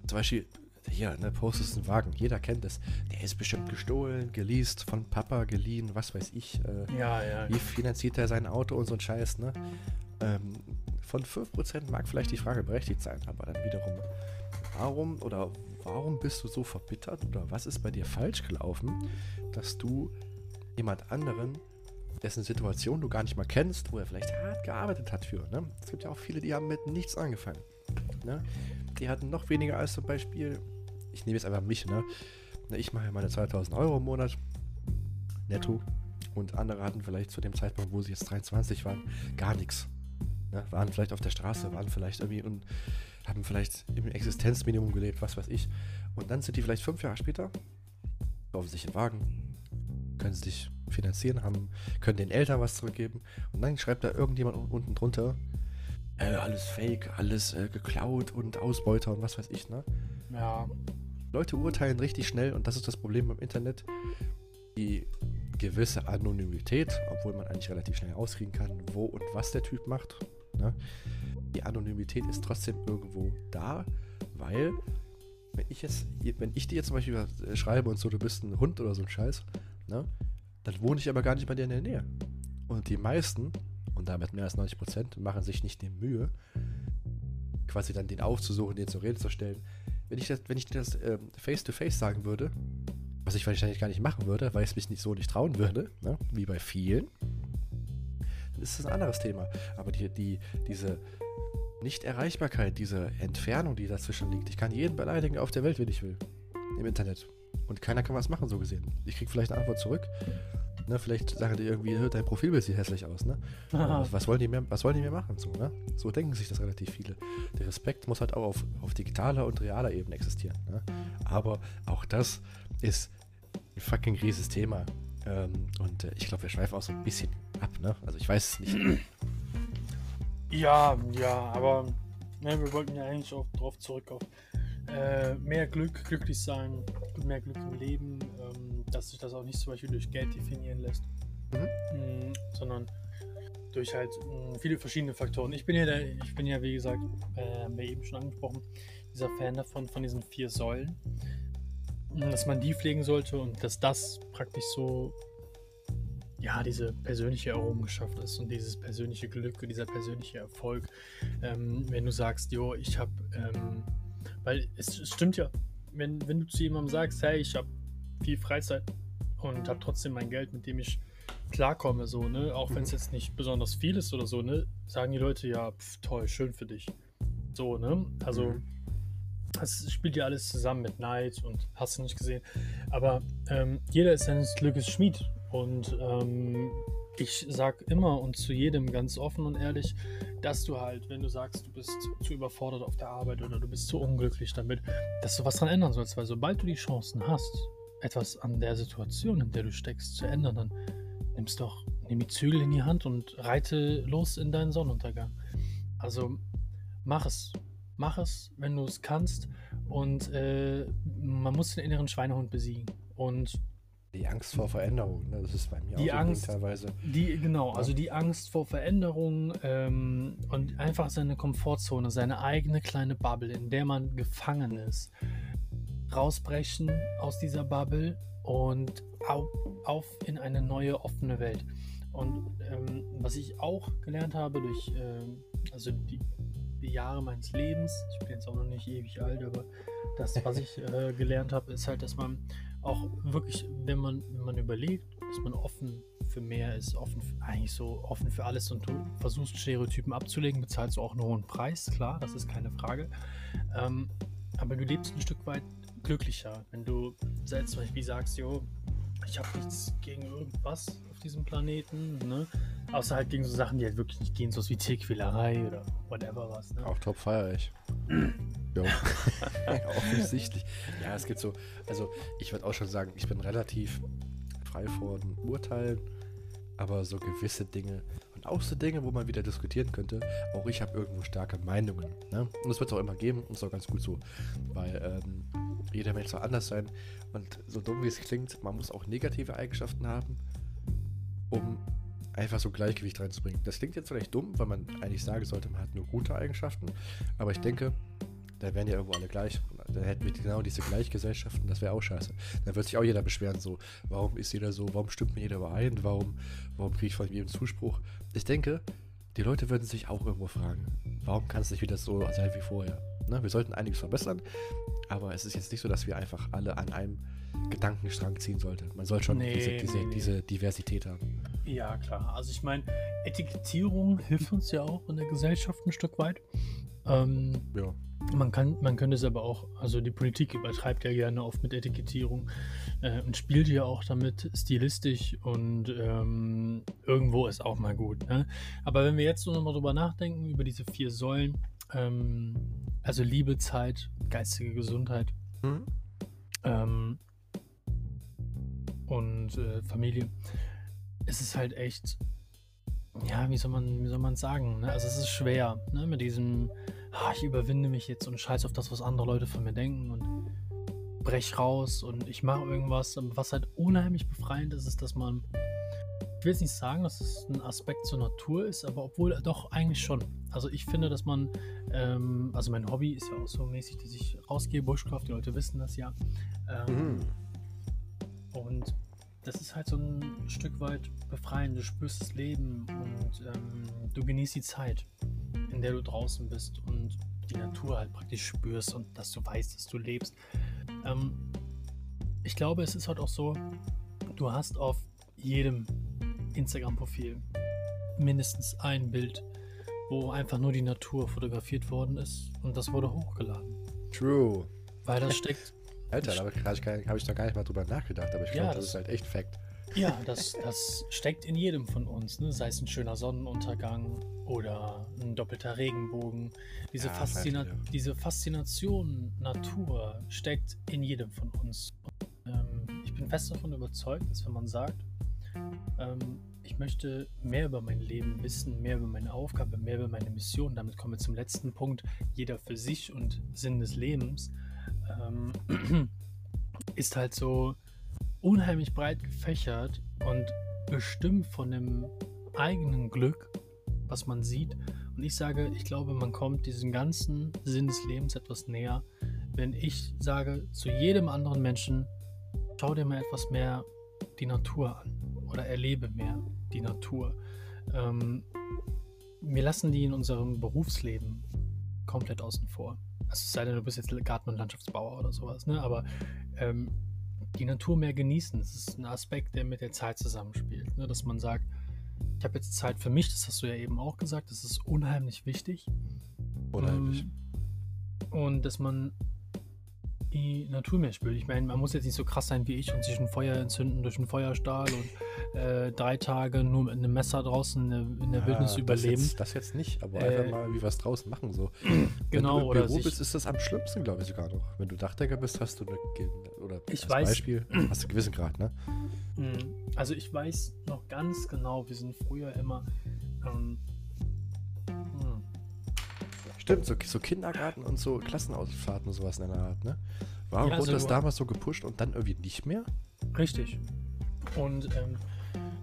zum Beispiel, hier, ne, postest einen Wagen, jeder kennt das. Der ist bestimmt gestohlen, geleast, von Papa geliehen, was weiß ich. Äh, ja, ja. Wie finanziert er sein Auto und so ein Scheiß, ne? Ähm, von 5% mag vielleicht die Frage berechtigt sein, aber dann wiederum, warum oder warum bist du so verbittert oder was ist bei dir falsch gelaufen, dass du jemand anderen, dessen Situation du gar nicht mal kennst, wo er vielleicht hart gearbeitet hat für, ne? Es gibt ja auch viele, die haben mit nichts angefangen. Ne? Die hatten noch weniger als zum Beispiel, ich nehme jetzt einfach mich, ne? Ich mache meine 2000 Euro im Monat netto und andere hatten vielleicht zu dem Zeitpunkt, wo sie jetzt 23 waren, gar nichts. Ne? Waren vielleicht auf der Straße, waren vielleicht irgendwie und haben vielleicht im Existenzminimum gelebt, was weiß ich. Und dann sind die vielleicht fünf Jahre später, kaufen sich einen Wagen, können sich finanzieren, haben, können den Eltern was zurückgeben und dann schreibt da irgendjemand unten drunter, äh, alles fake, alles äh, geklaut und Ausbeuter und was weiß ich, ne? Ja. Leute urteilen richtig schnell und das ist das Problem beim Internet. Die gewisse Anonymität, obwohl man eigentlich relativ schnell rauskriegen kann, wo und was der Typ macht. Ne? Die Anonymität ist trotzdem irgendwo da, Weil, wenn ich jetzt, wenn ich dir jetzt zum Beispiel schreibe und so, du bist ein Hund oder so ein Scheiß, ne? Dann wohne ich aber gar nicht bei dir in der Nähe. Und die meisten, und damit mehr als 90 Prozent, machen sich nicht die Mühe, quasi dann den aufzusuchen, den zur Rede zu stellen. Wenn ich das, wenn ich das ähm, face to face sagen würde, was ich wahrscheinlich gar nicht machen würde, weil ich es mich nicht so nicht trauen würde, ne? wie bei vielen, dann ist das ein anderes Thema. Aber die, die, diese Nicht-Erreichbarkeit, diese Entfernung, die dazwischen liegt, ich kann jeden beleidigen auf der Welt, wenn ich will. Im Internet. Und keiner kann was machen, so gesehen. Ich kriege vielleicht eine Antwort zurück. Ne, vielleicht sagen die irgendwie, dein Profilbild sieht hässlich aus, ne? Was, was, wollen die mehr, was wollen die mehr machen? So, ne? so denken sich das relativ viele. Der Respekt muss halt auch auf, auf digitaler und realer Ebene existieren. Ne? Aber auch das ist ein fucking rieses Thema. Ähm, und äh, ich glaube, wir schweifen auch so ein bisschen ab, ne? Also ich weiß es nicht. Ja, ja, aber ne, wir wollten ja eigentlich auch drauf zurück auf äh, mehr Glück, glücklich sein, mehr Glück im Leben, ähm, dass sich das auch nicht zum Beispiel durch Geld definieren lässt, mhm. mh, sondern durch halt mh, viele verschiedene Faktoren. Ich bin ja, der, ich bin ja wie gesagt, äh, haben wir eben schon angesprochen, dieser Fan davon, von diesen vier Säulen, dass man die pflegen sollte und dass das praktisch so ja, diese persönliche Errungenschaft ist und dieses persönliche Glück und dieser persönliche Erfolg. Ähm, wenn du sagst, jo, ich habe ähm, weil es, es, stimmt ja, wenn, wenn du zu jemandem sagst, hey, ich habe viel Freizeit und habe trotzdem mein Geld, mit dem ich klarkomme, so, ne, auch wenn es mhm. jetzt nicht besonders viel ist oder so, ne, sagen die Leute, ja, pf, toll, schön für dich. So, ne, also mhm. es spielt ja alles zusammen mit Neid und hast du nicht gesehen. Aber ähm, jeder ist seines Glückes Schmied und ähm, ich sag immer und zu jedem ganz offen und ehrlich, dass du halt, wenn du sagst, du bist zu überfordert auf der Arbeit oder du bist zu unglücklich damit, dass du was dran ändern sollst, weil sobald du die Chancen hast, etwas an der Situation, in der du steckst, zu ändern, dann nimmst doch, nimm die Zügel in die Hand und reite los in deinen Sonnenuntergang. Also mach es. Mach es, wenn du es kannst. Und äh, man muss den inneren Schweinehund besiegen. Und die Angst vor Veränderung, ne? das ist bei mir die auch Angst, teilweise. Die, genau, also die Angst vor Veränderung ähm, und einfach seine Komfortzone, seine eigene kleine Bubble, in der man gefangen ist, rausbrechen aus dieser Bubble und auf, auf in eine neue offene Welt. Und ähm, was ich auch gelernt habe durch ähm, also die, die, Jahre meines Lebens, ich bin jetzt auch noch nicht ewig alt, aber das, was ich äh, gelernt habe, ist halt, dass man auch wirklich, wenn man, wenn man überlegt, dass man offen für mehr ist, offen für, eigentlich so offen für alles und du versuchst Stereotypen abzulegen, bezahlst du auch einen hohen Preis, klar, das ist keine Frage. Ähm, aber du lebst ein Stück weit glücklicher, wenn du selbst zum Beispiel sagst, jo, ich habe nichts gegen irgendwas auf diesem Planeten, ne? Außer halt gegen so Sachen, die halt wirklich nicht gehen, so wie Tierquälerei oder whatever was. Ne? Auch top feier ich. ja. Offensichtlich. Ja, es gibt so, also ich würde auch schon sagen, ich bin relativ frei von Urteilen, aber so gewisse Dinge und auch so Dinge, wo man wieder diskutieren könnte, auch ich habe irgendwo starke Meinungen. Ne? Und das wird es auch immer geben und ist auch ganz gut so, weil ähm, jeder Mensch soll anders sein und so dumm wie es klingt, man muss auch negative Eigenschaften haben, um einfach so Gleichgewicht reinzubringen. Das klingt jetzt vielleicht dumm, weil man eigentlich sagen sollte, man hat nur gute Eigenschaften, aber ich denke, da wären ja irgendwo alle gleich. Dann hätten wir genau diese Gleichgesellschaften, das wäre auch scheiße. Dann wird sich auch jeder beschweren, so, warum ist jeder so, warum stimmt mir jeder überein, warum, warum kriege ich von jedem Zuspruch. Ich denke, die Leute würden sich auch irgendwo fragen, warum kann es nicht wieder so sein wie vorher? Ne? Wir sollten einiges verbessern, aber es ist jetzt nicht so, dass wir einfach alle an einem Gedankenstrang ziehen sollten. Man soll schon nee, diese, diese, nee. diese Diversität haben. Ja, klar. Also ich meine, Etikettierung hilft uns ja auch in der Gesellschaft ein Stück weit. Ähm, ja. Man, kann, man könnte es aber auch, also die Politik übertreibt ja gerne oft mit Etikettierung äh, und spielt ja auch damit stilistisch und ähm, irgendwo ist auch mal gut. Ne? Aber wenn wir jetzt nochmal drüber nachdenken, über diese vier Säulen, ähm, also Liebe, Zeit, geistige Gesundheit mhm. ähm, und äh, Familie, ist es halt echt, ja, wie soll man, wie soll man sagen? Ne? Also es ist schwer, ne? mit diesem ich überwinde mich jetzt und scheiß auf das, was andere Leute von mir denken und brech raus und ich mache irgendwas. Was halt unheimlich befreiend ist, ist, dass man will jetzt nicht sagen, dass es ein Aspekt zur Natur ist, aber obwohl doch eigentlich schon. Also ich finde, dass man, ähm, also mein Hobby ist ja auch so mäßig, dass ich rausgehe, Bushcraft, die Leute wissen das ja. Ähm, mhm. Und das ist halt so ein Stück weit befreiend. Du spürst das Leben und ähm, du genießt die Zeit, in der du draußen bist und die Natur halt praktisch spürst und dass du weißt, dass du lebst. Ähm, ich glaube, es ist halt auch so, du hast auf jedem Instagram-Profil mindestens ein Bild, wo einfach nur die Natur fotografiert worden ist und das wurde hochgeladen. True. Weil das steckt. Alter, da habe ich, da gar nicht mal drüber nachgedacht, aber ich ja, glaube, das, das, ist halt echt Fakt. Ja, das, das steckt in jedem von uns, ne? sei es ein schöner Sonnenuntergang oder ein doppelter Regenbogen. Diese, ja, Faszina diese Faszination Natur steckt in jedem von uns. Und, ähm, ich bin fest davon überzeugt, dass wenn man sagt, ähm, ich möchte mehr über mein Leben wissen, mehr über meine Aufgabe, mehr über meine Mission. Damit kommen wir zum letzten Punkt. Jeder für sich und Sinn des Lebens ähm, ist halt so unheimlich breit gefächert und bestimmt von dem eigenen Glück, was man sieht. Und ich sage, ich glaube, man kommt diesem ganzen Sinn des Lebens etwas näher, wenn ich sage zu jedem anderen Menschen, schau dir mal etwas mehr die Natur an oder erlebe mehr die Natur. Ähm, wir lassen die in unserem Berufsleben komplett außen vor. Also es sei denn, du bist jetzt Garten- und Landschaftsbauer oder sowas, ne? Aber ähm, die Natur mehr genießen, das ist ein Aspekt, der mit der Zeit zusammenspielt. Ne? Dass man sagt, ich habe jetzt Zeit für mich, das hast du ja eben auch gesagt, das ist unheimlich wichtig. Unheimlich. Ähm, und dass man die Natur mehr spürt. Ich meine, man muss jetzt nicht so krass sein wie ich und sich ein Feuer entzünden durch einen Feuerstahl und äh, drei Tage nur mit einem Messer draußen in der, in der ja, Wildnis überleben. Das jetzt, das jetzt, nicht, aber äh, einfach mal wie was draußen machen. So. Genau. Wenn du im Büro bist, ist das am schlimmsten, glaube ich, sogar noch. Wenn du Dachdecker bist, hast du eine, oder ich weiß, Beispiel, hast du einen gewissen Grad, ne? Mhm. Also ich weiß noch ganz genau, wir sind früher immer ähm, Stimmt, so, so, Kindergarten und so Klassenausfahrten und sowas in der Art, ne? Warum ja, wurde das damals so gepusht und dann irgendwie nicht mehr? Richtig. Und ähm,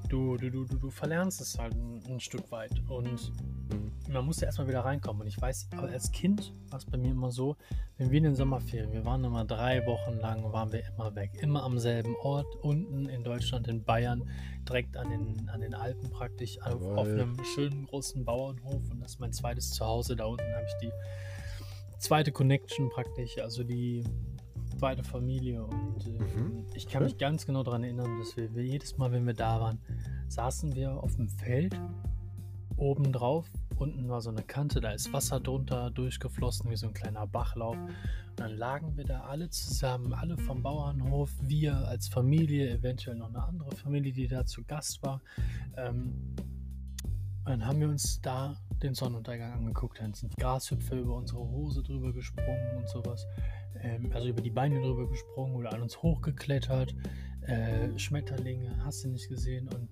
du, du, du, du verlernst es halt ein, ein Stück weit. Und mhm. man muss ja erstmal wieder reinkommen. Und ich weiß, aber als Kind war es bei mir immer so, wenn wir in den Sommerferien, wir waren immer drei Wochen lang, waren wir immer weg. Immer am selben Ort, unten in Deutschland, in Bayern, direkt an den, an den Alpen praktisch, auf, auf einem schönen großen Bauernhof. Und das ist mein zweites Zuhause. Da unten habe ich die zweite Connection praktisch, also die zweite Familie. Und äh, mhm. ich kann mich ganz genau daran erinnern, dass wir, wir, jedes Mal, wenn wir da waren, saßen wir auf dem Feld oben drauf. Unten war so eine Kante, da ist Wasser drunter durchgeflossen, wie so ein kleiner Bachlauf. Und dann lagen wir da alle zusammen, alle vom Bauernhof, wir als Familie, eventuell noch eine andere Familie, die da zu Gast war. Ähm, dann haben wir uns da den Sonnenuntergang angeguckt. Dann sind Grashüpfer über unsere Hose drüber gesprungen und sowas ähm, also über die Beine drüber gesprungen oder an uns hochgeklettert. Äh, Schmetterlinge, hast du nicht gesehen. Und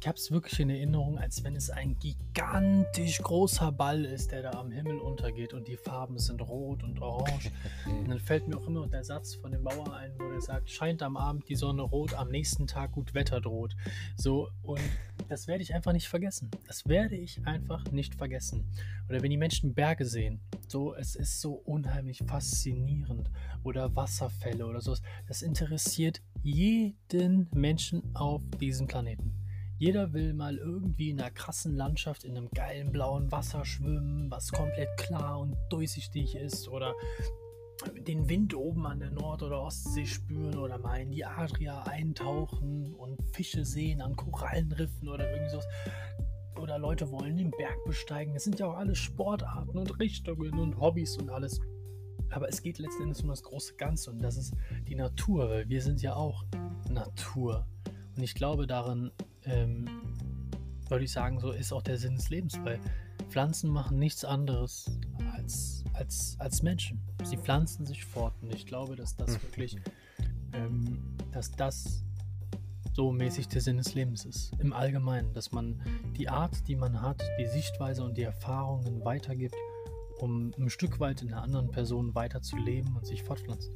ich habe es wirklich in Erinnerung, als wenn es ein gigantisch großer Ball ist, der da am Himmel untergeht und die Farben sind rot und orange. und dann fällt mir auch immer der Satz von dem Bauer ein, wo der sagt, scheint am Abend die Sonne rot, am nächsten Tag gut Wetter droht. So, und das werde ich einfach nicht vergessen. Das werde ich einfach nicht vergessen. Oder wenn die Menschen Berge sehen, so, es ist so unheimlich faszinierend. Oder Wasserfälle oder sowas. Das interessiert jeden Menschen auf diesem Planeten. Jeder will mal irgendwie in einer krassen Landschaft in einem geilen blauen Wasser schwimmen, was komplett klar und durchsichtig ist. Oder den Wind oben an der Nord- oder Ostsee spüren oder mal in die Adria eintauchen und Fische sehen an Korallenriffen oder irgendwie sowas. Oder Leute wollen den Berg besteigen. Das sind ja auch alles Sportarten und Richtungen und Hobbys und alles. Aber es geht letzten Endes um das große Ganze und das ist die Natur, weil wir sind ja auch Natur. Und ich glaube daran, ähm, würde ich sagen, so ist auch der Sinn des Lebens, weil Pflanzen machen nichts anderes als, als, als Menschen. Sie pflanzen sich fort und ich glaube, dass das mhm. wirklich, ähm, dass das so mäßig der Sinn des Lebens ist. Im Allgemeinen, dass man die Art, die man hat, die Sichtweise und die Erfahrungen weitergibt, um ein Stück weit in einer anderen Person weiterzuleben und sich fortpflanzt.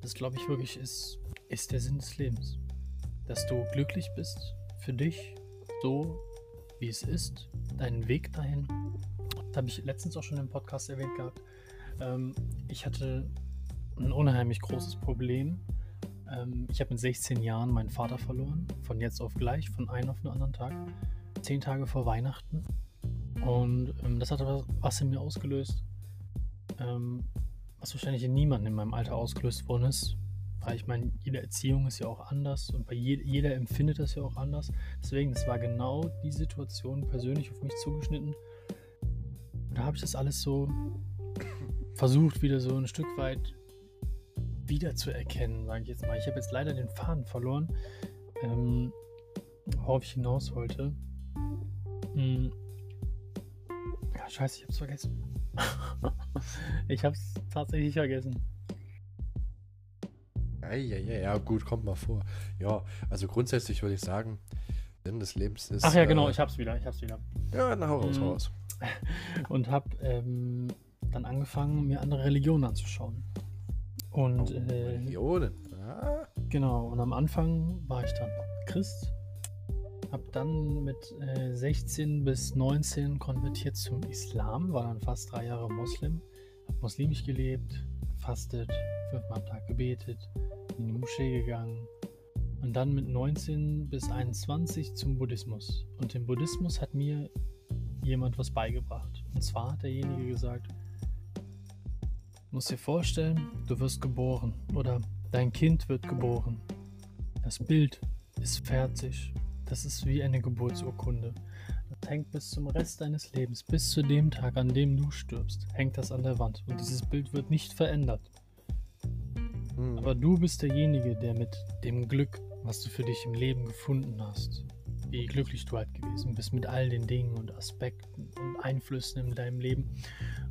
Das glaube ich wirklich ist, ist der Sinn des Lebens. Dass du glücklich bist für dich so, wie es ist, deinen Weg dahin. Das habe ich letztens auch schon im Podcast erwähnt gehabt. Ähm, ich hatte ein unheimlich großes Problem. Ähm, ich habe mit 16 Jahren meinen Vater verloren, von jetzt auf gleich, von einem auf den anderen Tag, zehn Tage vor Weihnachten. Und ähm, das hat was, was in mir ausgelöst, ähm, was wahrscheinlich in niemandem in meinem Alter ausgelöst worden ist. Weil ich meine, jede Erziehung ist ja auch anders und bei je, jeder empfindet das ja auch anders. Deswegen, es war genau die Situation persönlich auf mich zugeschnitten. Und da habe ich das alles so versucht, wieder so ein Stück weit wiederzuerkennen, sage ich jetzt mal. Ich habe jetzt leider den Faden verloren, ähm, worauf ich hinaus wollte. Hm. Ja, scheiße, ich habe es vergessen. ich habe es tatsächlich vergessen. Ja, ja, ja, ja, gut, kommt mal vor. Ja, also grundsätzlich würde ich sagen, Sinn des Lebens ist. Ach ja, genau, äh, ich hab's wieder, ich hab's wieder. Ja, na, hau raus, hau raus. Und hab ähm, dann angefangen, mir andere Religionen anzuschauen. Und Oh, äh, Religionen. Ah, genau, und am Anfang war ich dann Christ. Hab dann mit äh, 16 bis 19 konvertiert zum Islam, war dann fast drei Jahre Moslem. Hab muslimisch gelebt, gefastet, fünfmal am Tag gebetet, in die Moschee gegangen. Und dann mit 19 bis 21 zum Buddhismus. Und im Buddhismus hat mir jemand was beigebracht. Und zwar hat derjenige gesagt, Du musst dir vorstellen, du wirst geboren oder dein Kind wird geboren. Das Bild ist fertig. Das ist wie eine Geburtsurkunde. Das hängt bis zum Rest deines Lebens, bis zu dem Tag, an dem du stirbst, hängt das an der Wand. Und dieses Bild wird nicht verändert. hm. Aber du bist derjenige, der mit dem Glück, was du für dich im Leben gefunden hast, wie glücklich du halt gewesen bist mit all den Dingen und Aspekten und Einflüssen in deinem Leben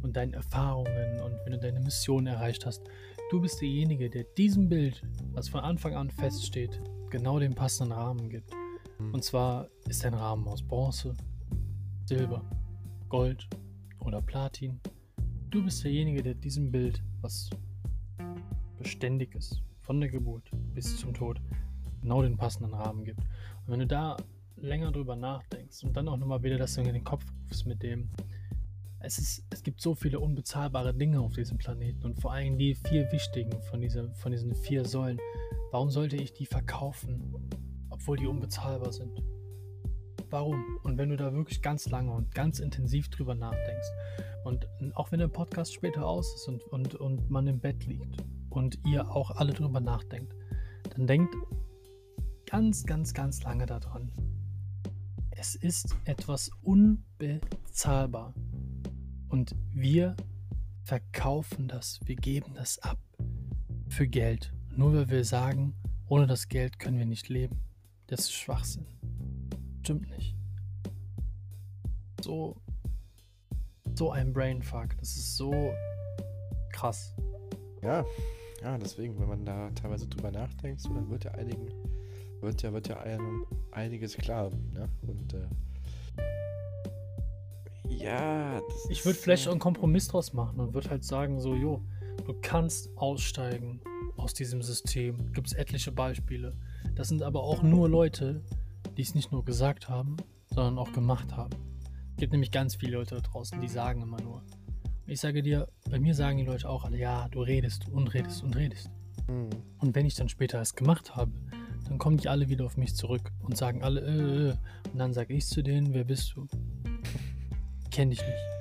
und deinen Erfahrungen und wenn du deine Mission erreicht hast, du bist derjenige, der diesem Bild, was von Anfang an feststeht, genau den passenden Rahmen gibt. Hm. Und zwar ist ein Rahmen aus Bronze, Silber, Gold oder Platin. Du bist derjenige, der diesem Bild, was beständig ist, von der Geburt bis zum Tod, genau den passenden Rahmen gibt. Und wenn du da länger drüber nachdenkst und dann auch nochmal wieder das in den Kopf rufst mit dem, es, ist, es gibt so viele unbezahlbare Dinge auf diesem Planeten und vor allem die vier wichtigen von, dieser, von diesen vier Säulen. Warum sollte ich die verkaufen, obwohl die unbezahlbar sind? Warum? Und wenn du da wirklich ganz lange und ganz intensiv drüber nachdenkst und auch wenn der Podcast später aus ist und, und, und man im Bett liegt und ihr auch alle drüber nachdenkt, dann denkt ganz, ganz, ganz lange daran. Es ist etwas unbezahlbar. Und wir verkaufen das, wir geben das ab für Geld. Nur weil wir sagen, ohne das Geld können wir nicht leben. Das ist Schwachsinn. Stimmt nicht. So, so ein Brainfuck. Das ist so krass. Ja, ja, deswegen, wenn man da teilweise drüber nachdenkt, so, dann wird ja einigen, wird ja, wird ja einem einiges klar. Ne? Und äh, ja, Ich würde vielleicht äh, einen Kompromiss draus machen und würde halt sagen, so, jo, du kannst aussteigen aus diesem System. Gibt es etliche Beispiele. Das sind aber auch nur Leute, die es nicht nur gesagt haben, sondern auch gemacht haben. Es gibt nämlich ganz viele Leute da draußen, die sagen immer nur. Ich sage dir, bei mir sagen die Leute auch alle, ja, du redest und redest und redest. hm, Und wenn ich dann später es gemacht habe, dann kommen die alle wieder auf mich zurück und sagen alle, äh, äh. Und dann sage ich zu denen, wer bist du? Kenn dich nicht.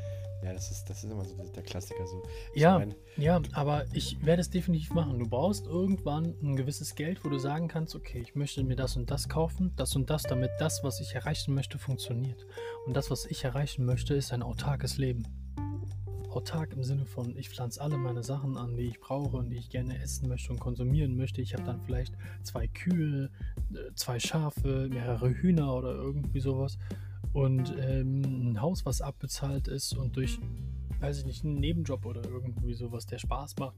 Ja, das ist, das ist immer so der, Klassiker so. Ja, mein, ja, aber ich werde es definitiv machen. Du brauchst irgendwann ein gewisses Geld, wo du sagen kannst, okay, ich möchte mir das und das kaufen, das und das, damit das, was ich erreichen möchte, funktioniert. Und das, was ich erreichen möchte, ist ein autarkes Leben. Autark im Sinne von, ich pflanze alle meine Sachen an, die ich brauche und die ich gerne essen möchte und konsumieren möchte. Ich habe dann vielleicht zwei Kühe, äh, zwei Schafe, mehrere Hühner oder irgendwie sowas. Und ähm, ein Haus, was abbezahlt ist und durch weiß ich nicht, einen Nebenjob oder irgendwie sowas, der Spaß macht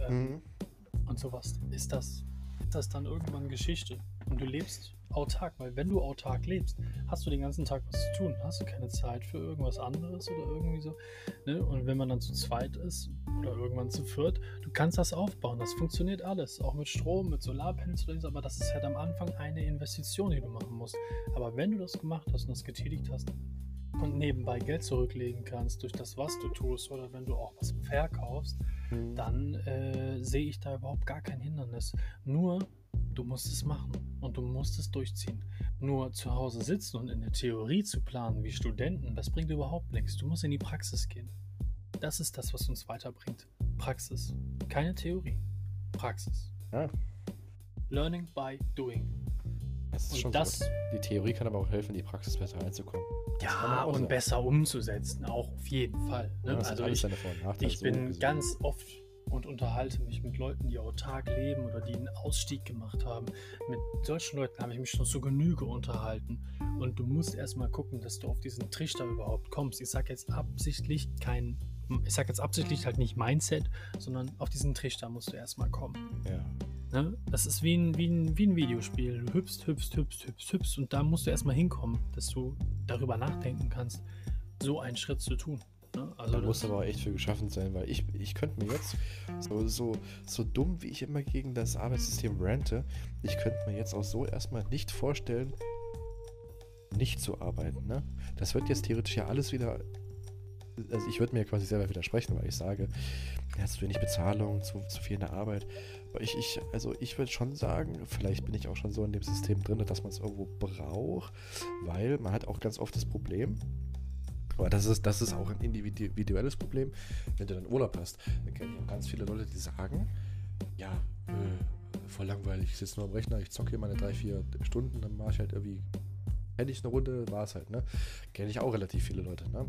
ähm, hm, und sowas, ist das, ist das dann irgendwann Geschichte. Und du lebst autark, weil wenn du autark lebst, hast du den ganzen Tag was zu tun, hast du keine Zeit für irgendwas anderes oder irgendwie so. Ne? Und wenn man dann zu zweit ist oder irgendwann zu viert, du kannst das aufbauen, das funktioniert alles, auch mit Strom, mit Solarpanels oder so, aber das ist halt am Anfang eine Investition, die du machen musst. Aber wenn du das gemacht hast und das getätigt hast, und nebenbei Geld zurücklegen kannst durch das, was du tust oder wenn du auch was verkaufst, mhm. dann äh, sehe ich da überhaupt gar kein Hindernis. Nur Du musst es machen und du musst es durchziehen. Nur zu Hause sitzen und in der Theorie zu planen wie Studenten, das bringt überhaupt nichts. Du musst in die Praxis gehen. Das ist das, was uns weiterbringt. Praxis. Keine Theorie. Praxis. Ja. Learning by doing. Das und das, so. Die Theorie kann aber auch helfen, in die Praxis besser reinzukommen. ja, und sagen. besser umzusetzen, auch auf jeden Fall. Ne? Ja, also ich, ich bin so ganz oft und unterhalte mich mit Leuten, die autark leben oder die einen Ausstieg gemacht haben. Mit solchen Leuten habe ich mich schon zu Genüge unterhalten. Und du musst erstmal gucken, dass du auf diesen Trichter überhaupt kommst. Ich sage jetzt absichtlich kein, ich sage jetzt absichtlich halt nicht Mindset, sondern auf diesen Trichter musst du erstmal kommen. Ja. Ne? Das ist wie ein, wie, ein, wie ein Videospiel. Du hüpfst, hüpfst, hüpfst, hüpfst, hüpfst und da musst du erstmal hinkommen, dass du darüber nachdenken kannst, so einen Schritt zu tun. Ne? Also da muss aber auch echt für geschaffen sein, weil ich, ich könnte mir jetzt, so, so, so dumm wie ich immer gegen das Arbeitssystem rante, ich könnte mir jetzt auch so erstmal nicht vorstellen, nicht zu arbeiten. Ne? Das wird jetzt theoretisch ja alles wieder. Also ich würde mir quasi selber widersprechen, weil ich sage, ja, zu wenig Bezahlung, zu, zu viel in der Arbeit. Aber ich, ich, also ich würde schon sagen, vielleicht bin ich auch schon so in dem System drin, dass man es irgendwo braucht, weil man hat auch ganz oft das Problem, aber das ist, das ist auch ein individuelles Problem. Wenn du dann Urlaub hast, dann kenne ich auch ganz viele Leute, die sagen, ja, äh, voll langweilig, ich sitze nur am Rechner, ich zocke hier meine drei, vier Stunden, dann mache ich halt irgendwie hätte ich eine Runde, war es halt, ne? Kenne ich auch relativ viele Leute, ne?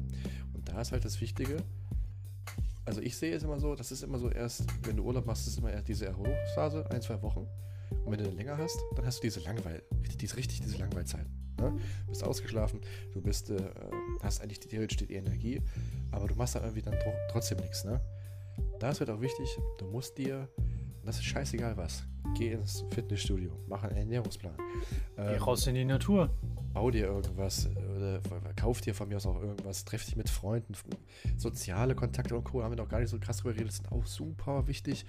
Und da ist halt das Wichtige, also ich sehe es immer so, das ist immer so erst, wenn du Urlaub machst, ist immer erst diese Erholungsphase, ein, zwei Wochen. Und wenn du dann länger hast, dann hast du diese Langweil, diese richtig diese Langweilzeit. Ne? Du bist ausgeschlafen, du bist, äh, hast eigentlich theoretisch die Energie, aber du machst dann irgendwie dann trotzdem nichts. Ne? Da ist halt auch wichtig, du musst dir, das ist scheißegal was, geh ins Fitnessstudio, mach einen Ernährungsplan. Ähm, geh raus in die Natur. Bau dir irgendwas oder kauf dir von mir aus auch irgendwas, treff dich mit Freunden, soziale Kontakte und Co. haben wir noch gar nicht so krass drüber geredet, sind auch super wichtig.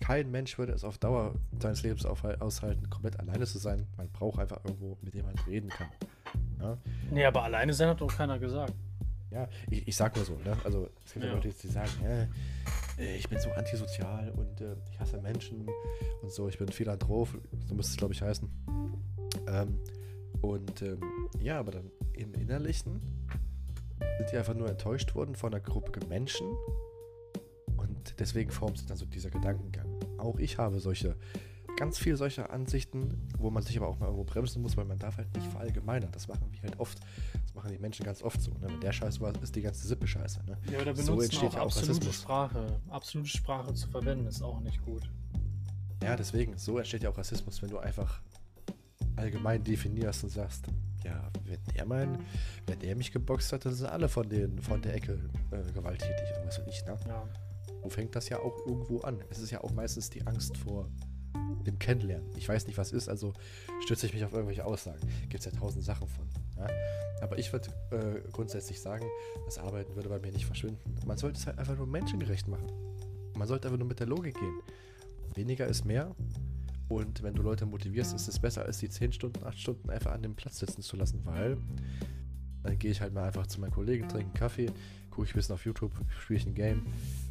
Kein Mensch würde es auf Dauer seines Lebens aushalten, komplett alleine zu sein. Man braucht einfach irgendwo, mit dem man reden kann. Ja? Nee, aber alleine sein hat doch keiner gesagt. Ja, ich, ich sag nur so, ne? Also es gibt ja Leute, die sagen, äh, ich bin so antisozial und äh, ich hasse Menschen und so, ich bin Philanthrop, so müsste es glaube ich heißen. Ähm, und ähm, ja, aber dann im Innerlichen sind die einfach nur enttäuscht worden von einer Gruppe Menschen und deswegen formt sich dann so dieser Gedankengang. Auch ich habe solche ganz viele solcher Ansichten, wo man sich aber auch mal irgendwo bremsen muss, weil man darf halt nicht verallgemeinern. Das machen wir halt oft. Das machen die Menschen ganz oft so. Ne? Wenn der Scheiß war, ist die ganze Sippe scheiße. Ne? Ja, oder benutzen so entsteht auch ja auch absolute Rassismus. Sprache. Absolute Sprache zu verwenden ist auch nicht gut. Ja, deswegen, so entsteht ja auch Rassismus, wenn du einfach allgemein definierst und sagst, ja, wenn der mein, wenn der mich geboxt hat, dann sind alle von den von der Ecke äh, gewalttätig oder was weiß ich, ne? Ja. Wo fängt das ja auch irgendwo an? Es ist ja auch meistens die Angst vor dem Kennenlernen. Ich weiß nicht, was ist, also stütze ich mich auf irgendwelche Aussagen. Gibt es ja tausend Sachen von. Ja? Aber ich würde äh, grundsätzlich sagen, das Arbeiten würde bei mir nicht verschwinden. Man sollte es halt einfach nur menschengerecht machen. Man sollte einfach nur mit der Logik gehen. Weniger ist mehr. Und wenn du Leute motivierst, ist es besser, als die 10 Stunden, 8 Stunden einfach an dem Platz sitzen zu lassen, weil dann gehe ich halt mal einfach zu meinen Kollegen, trinke einen Kaffee, gucke ich ein bisschen auf YouTube, spiele ich ein Game,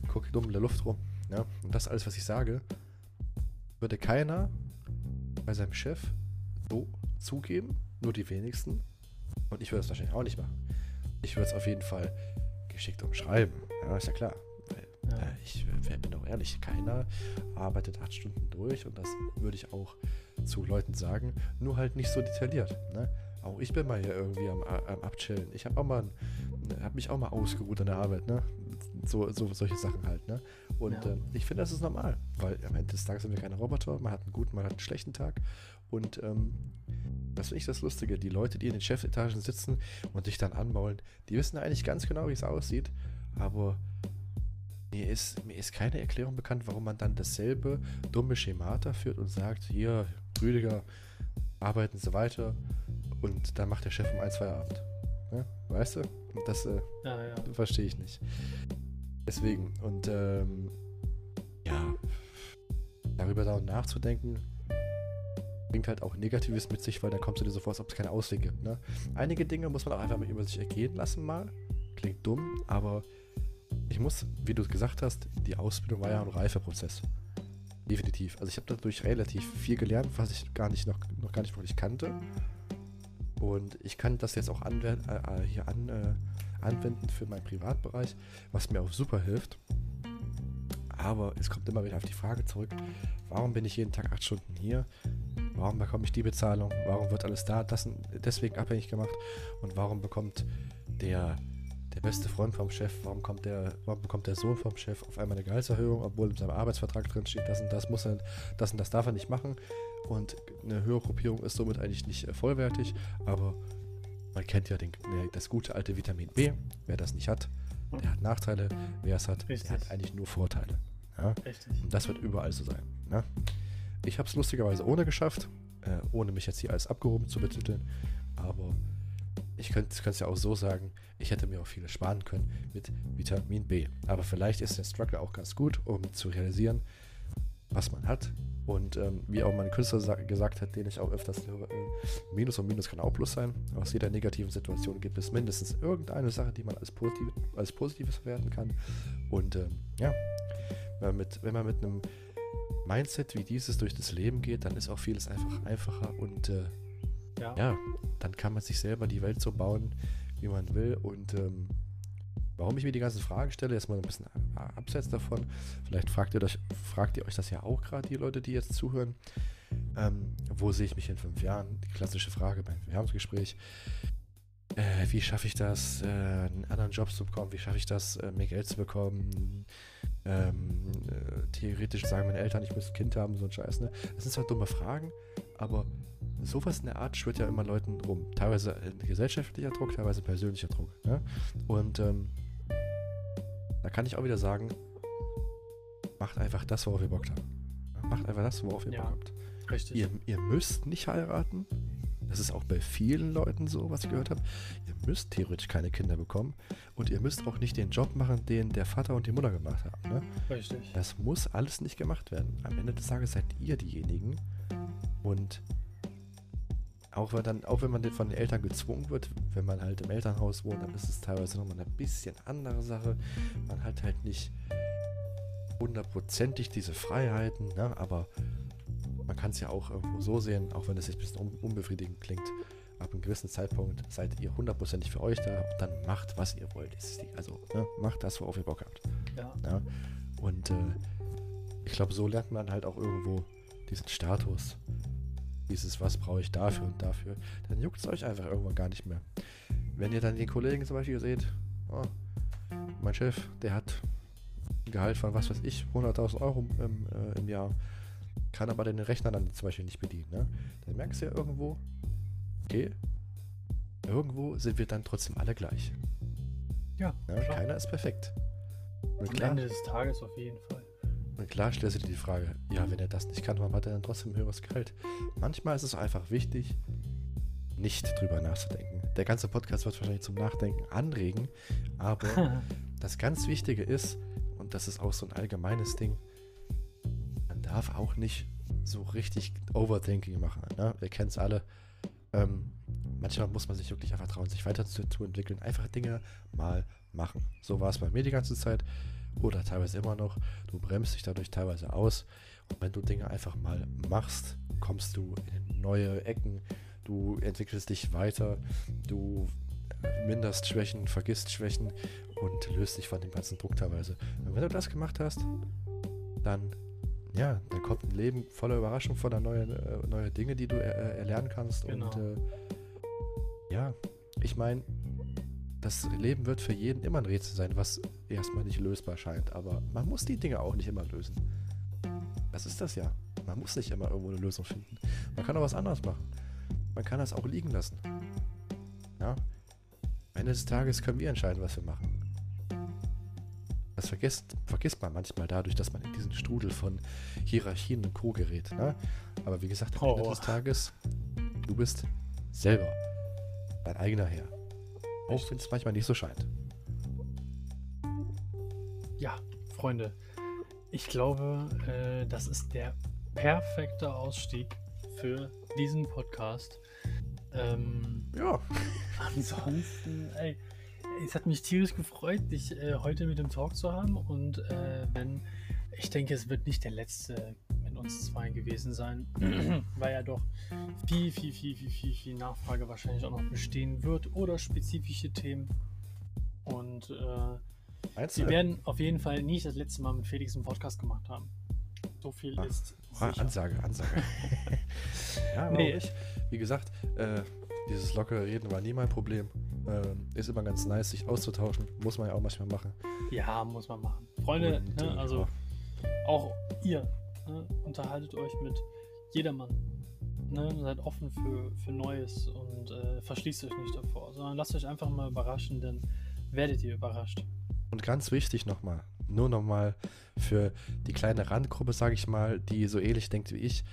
gucke dumm in der Luft rum. Ja? Und das alles, was ich sage, würde keiner bei seinem Chef so zugeben, nur die wenigsten. Und ich würde es wahrscheinlich auch nicht machen. Ich würde es auf jeden Fall geschickt umschreiben. Ja, ist ja klar. Ja. Äh, ich bin doch ehrlich, keiner arbeitet acht Stunden durch und das würde ich auch zu Leuten sagen, nur halt nicht so detailliert. Ne? Auch ich bin mal hier irgendwie am, am Abchillen. Ich habe auch mal, habe mich auch mal ausgeruht an der Arbeit, ne? So, so solche Sachen halt, ne? Und ja. äh, ich finde, das ist normal, weil am Ende des Tages sind wir keine Roboter. Man hat einen guten, man hat einen schlechten Tag. Und ähm, das finde ich das Lustige. Die Leute, die in den Chefetagen sitzen und sich dann anmaulen, die wissen eigentlich ganz genau, wie es aussieht. Aber mir ist, mir ist keine Erklärung bekannt, warum man dann dasselbe dumme Schemata führt und sagt, hier, Rüdiger, arbeiten sie weiter und dann macht der Chef um ein, zwei Abend. Ja, weißt du? Das äh, Ja, ja. verstehe ich nicht. Deswegen, und ähm, ja, darüber da nachzudenken, bringt halt auch Negatives mit sich, weil dann kommst du dir so vor, als ob es keinen Ausweg gibt. Ne? Einige Dinge muss man auch einfach mal über sich ergehen lassen mal. Klingt dumm, aber ich muss, wie du es gesagt hast, die Ausbildung war ja ein Reifeprozess. Definitiv. Also ich habe dadurch relativ viel gelernt, was ich gar nicht noch, noch gar nicht wirklich kannte. Und ich kann das jetzt auch anwenden, äh, hier an, äh, anwenden für meinen Privatbereich, was mir auch super hilft. Aber es kommt immer wieder auf die Frage zurück, warum bin ich jeden Tag acht Stunden hier? Warum bekomme ich die Bezahlung? Warum wird alles da das, deswegen abhängig gemacht? Und warum bekommt der, der beste Freund vom Chef, warum, kommt der, warum bekommt der Sohn vom Chef auf einmal eine Gehaltserhöhung, obwohl in seinem Arbeitsvertrag drin steht, das und das muss er, das und das darf er nicht machen. Und eine höhere Gruppierung ist somit eigentlich nicht äh, vollwertig, aber man kennt ja den, das gute alte Vitamin B. Wer das nicht hat, der hat Nachteile. Wer es hat, Richtig. der hat eigentlich nur Vorteile. Ja? Und das wird überall so sein. Ne? Ich habe es lustigerweise ohne geschafft, äh, ohne mich jetzt hier als abgehoben zu betiteln. Aber ich könnte es ja auch so sagen, ich hätte mir auch viel sparen können mit Vitamin B. Aber vielleicht ist der Struggle auch ganz gut, um zu realisieren, was man hat. Und ähm, wie auch mein Künstler sa- gesagt hat, den ich auch öfters höre, äh, Minus und Minus kann auch Plus sein. Aus jeder negativen Situation gibt es mindestens irgendeine Sache, die man als, positiv, als Positives verwerten kann. Und ähm, ja, wenn man, mit, wenn man mit einem Mindset wie dieses durch das Leben geht, dann ist auch vieles einfach einfacher und äh, Ja. ja, dann kann man sich selber die Welt so bauen, wie man will. Und ähm, warum ich mir die ganzen Fragen stelle, jetzt mal ein bisschen abseits davon. Vielleicht fragt ihr, euch, fragt ihr euch das ja auch gerade, die Leute, die jetzt zuhören. Ähm, wo sehe ich mich in fünf Jahren? Die klassische Frage beim Bewerbungsgespräch. Äh, wie schaffe ich das, äh, einen anderen Job zu bekommen? Wie schaffe ich das, äh, mehr Geld zu bekommen? Ähm, äh, theoretisch sagen meine Eltern, ich muss ein Kind haben, so ein Scheiß. Ne? Das sind zwar dumme Fragen, aber sowas in der Art schwirrt ja immer Leuten rum. Teilweise gesellschaftlicher Druck, teilweise persönlicher Druck. Ne? Und ähm, da kann ich auch wieder sagen, macht einfach das, worauf ihr Bock habt. Macht einfach das, worauf ihr Ja. Bock habt. Richtig. Ihr, ihr müsst nicht heiraten. Das ist auch bei vielen Leuten so, was ich gehört habe. Ihr müsst theoretisch keine Kinder bekommen. Und ihr müsst auch nicht den Job machen, den der Vater und die Mutter gemacht haben. Ne? Richtig. Das muss alles nicht gemacht werden. Am Ende des Tages seid ihr diejenigen. Und auch wenn, dann, auch wenn man von den Eltern gezwungen wird, wenn man halt im Elternhaus wohnt, dann ist es teilweise nochmal eine bisschen andere Sache. Man hat halt nicht hundertprozentig diese Freiheiten, ne? aber man kann es ja auch irgendwo so sehen, auch wenn es sich ein bisschen un unbefriedigend klingt. Ab einem gewissen Zeitpunkt seid ihr hundertprozentig für euch da und dann macht, was ihr wollt. Also ne? macht das, worauf ihr Bock habt. Ja. Ja? Und äh, ich glaube, so lernt man halt auch irgendwo diesen Status. Dieses, was brauche ich dafür und dafür. Dann juckt es euch einfach irgendwann gar nicht mehr. Wenn ihr dann den Kollegen zum Beispiel seht, oh, mein Chef, der hat ein Gehalt von, was weiß ich, 100.000 Euro im, äh, im Jahr, kann aber den Rechner dann zum Beispiel nicht bedienen. Ne? Dann merkst du ja irgendwo, okay, irgendwo sind wir dann trotzdem alle gleich. Ja, klar. Keiner ist perfekt. Und Am klar, Ende des Tages auf jeden Fall. Und klar stellst du dir die Frage, ja, wenn er das nicht kann, warum hat er dann trotzdem ein höheres Gehalt? Manchmal ist es einfach wichtig, nicht drüber nachzudenken. Der ganze Podcast wird wahrscheinlich zum Nachdenken anregen, aber das ganz Wichtige ist, und das ist auch so ein allgemeines Ding, man darf auch nicht so richtig Overthinking machen. Ne? Wir kennen es alle. Ähm, manchmal muss man sich wirklich einfach trauen, sich weiterzuentwickeln. Einfach Dinge mal machen. So war es bei mir die ganze Zeit. Oder teilweise immer noch. Du bremst dich dadurch teilweise aus. Und wenn du Dinge einfach mal machst, kommst du in neue Ecken. Du entwickelst dich weiter. Du minderst Schwächen, vergisst Schwächen und löst dich von dem ganzen Druck teilweise. Und wenn du das gemacht hast, dann ja, dann kommt ein Leben voller Überraschung, voller neue, äh, neue Dinge, die du äh, erlernen kannst. Genau. Und äh, ja, ich meine, das Leben wird für jeden immer ein Rätsel sein, was erstmal nicht lösbar scheint. Aber man muss die Dinge auch nicht immer lösen. Das ist das ja. Man muss nicht immer irgendwo eine Lösung finden. Man kann auch was anderes machen. Man kann das auch liegen lassen. Ja. Am Ende des Tages können wir entscheiden, was wir machen. Das vergisst, vergisst man manchmal dadurch, dass man in diesen Strudel von Hierarchien und Co. gerät. Ne? Aber wie gesagt, am Ende Oh. des Tages Du bist selber dein eigener Herr. Auch wenn es manchmal nicht so scheint. Ja, Freunde, ich glaube, äh, das ist der perfekte Ausstieg für diesen Podcast. Ähm, Ja. ansonsten, ey, es hat mich tierisch gefreut, dich äh, heute mit dem Talk zu haben. Und äh, wenn, ich denke, es wird nicht der letzte mit uns zwei gewesen sein, weil ja doch viel, viel, viel, viel, viel, viel Nachfrage wahrscheinlich auch noch bestehen wird oder spezifische Themen. Und äh, Sie werden auf jeden Fall nicht das letzte Mal mit Felix einen Podcast gemacht haben. So viel Ah, ist Ah, sicher. Ansage, Ansage. ja, Nee. ich, wie gesagt, äh, dieses lockere Reden war nie mein Problem. Ähm, ist immer ganz nice, sich auszutauschen. Muss man ja auch manchmal machen. Ja, muss man machen. Freunde, Und, ne, äh, also auch ihr, ne, unterhaltet euch mit jedermann. Ne, seid offen für, für Neues und äh, verschließt euch nicht davor, sondern lasst euch einfach mal überraschen, denn werdet ihr überrascht. Und ganz wichtig nochmal, nur nochmal für die kleine Randgruppe, sage ich mal, die so ähnlich denkt wie ich.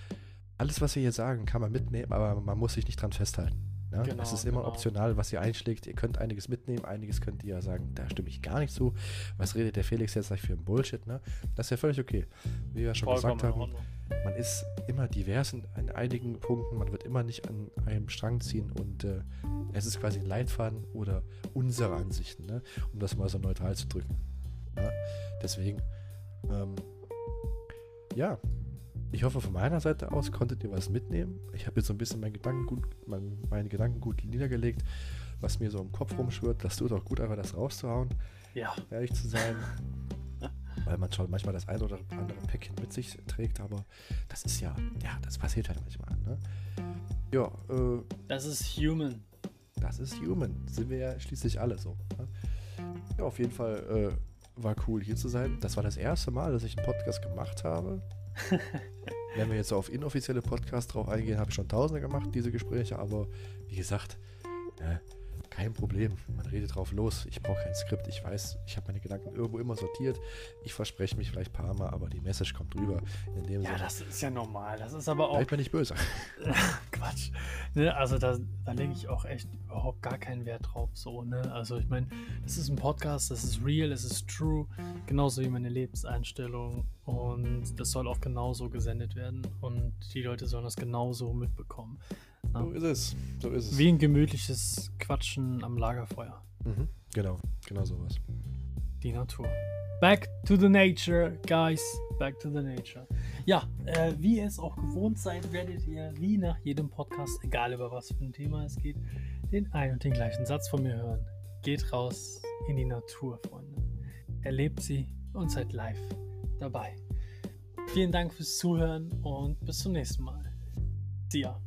Alles, was wir hier sagen, kann man mitnehmen, aber man muss sich nicht dran festhalten. Ja? Genau, es ist immer genau. optional, was ihr einschlägt. Ihr könnt einiges mitnehmen, einiges könnt ihr ja sagen, da stimme ich gar nicht zu. Was redet der Felix jetzt gleich für ein Bullshit? Ne? Das ist ja völlig okay. Wie wir schon Vollkommen gesagt haben, man ist immer divers in, in einigen Punkten, man wird immer nicht an einem Strang ziehen und äh, es ist quasi ein Leitfaden oder unsere Ansichten, ne? um das mal so neutral zu drücken. Ja? Deswegen, ähm, ja, ich hoffe von meiner Seite aus konntet ihr was mitnehmen. Ich habe jetzt so ein bisschen meinen Gedanken gut, mein, meine Gedanken gut niedergelegt, was mir so im Kopf rumschwirrt. Das tut auch gut, einfach das rauszuhauen Ja, ehrlich zu sein. Weil man schon manchmal das ein oder andere Päckchen mit sich trägt, aber das ist ja, ja, das passiert halt manchmal. Ne? Ja, äh, das ist human. das ist human. Sind wir ja schließlich alle so. Ne? Ja, auf jeden Fall äh, war cool hier zu sein. Das war das erste Mal, dass ich einen Podcast gemacht habe. Wenn wir jetzt auf inoffizielle Podcasts drauf eingehen, habe ich schon tausende gemacht, diese Gespräche, aber wie gesagt, ne, kein Problem. Man redet drauf los. Ich brauche kein Skript. Ich weiß, ich habe meine Gedanken irgendwo immer sortiert. Ich verspreche mich vielleicht ein paar Mal, aber die Message kommt rüber. In dem Ja, Sinne. das ist ja normal. Das ist aber auch Bleib mir nicht böse. Quatsch. Ne, also da, da lege ich auch echt überhaupt gar keinen Wert drauf. So, ne? Also ich meine, das ist ein Podcast, das ist real, es ist true, genauso wie meine Lebenseinstellung. Und das soll auch genauso gesendet werden. Und die Leute sollen das genauso mitbekommen. So ist es. So ist es. Wie ein gemütliches Quatschen am Lagerfeuer. Mhm. Genau, genau sowas. Die Natur. Back to the nature, guys. Back to the nature. Ja, äh, wie ihr es auch gewohnt seid, werdet ihr wie nach jedem Podcast, egal über was für ein Thema es geht, den ein und den gleichen Satz von mir hören. Geht raus in die Natur, Freunde. Erlebt sie und seid live dabei. Vielen Dank fürs Zuhören und bis zum nächsten Mal. See ya.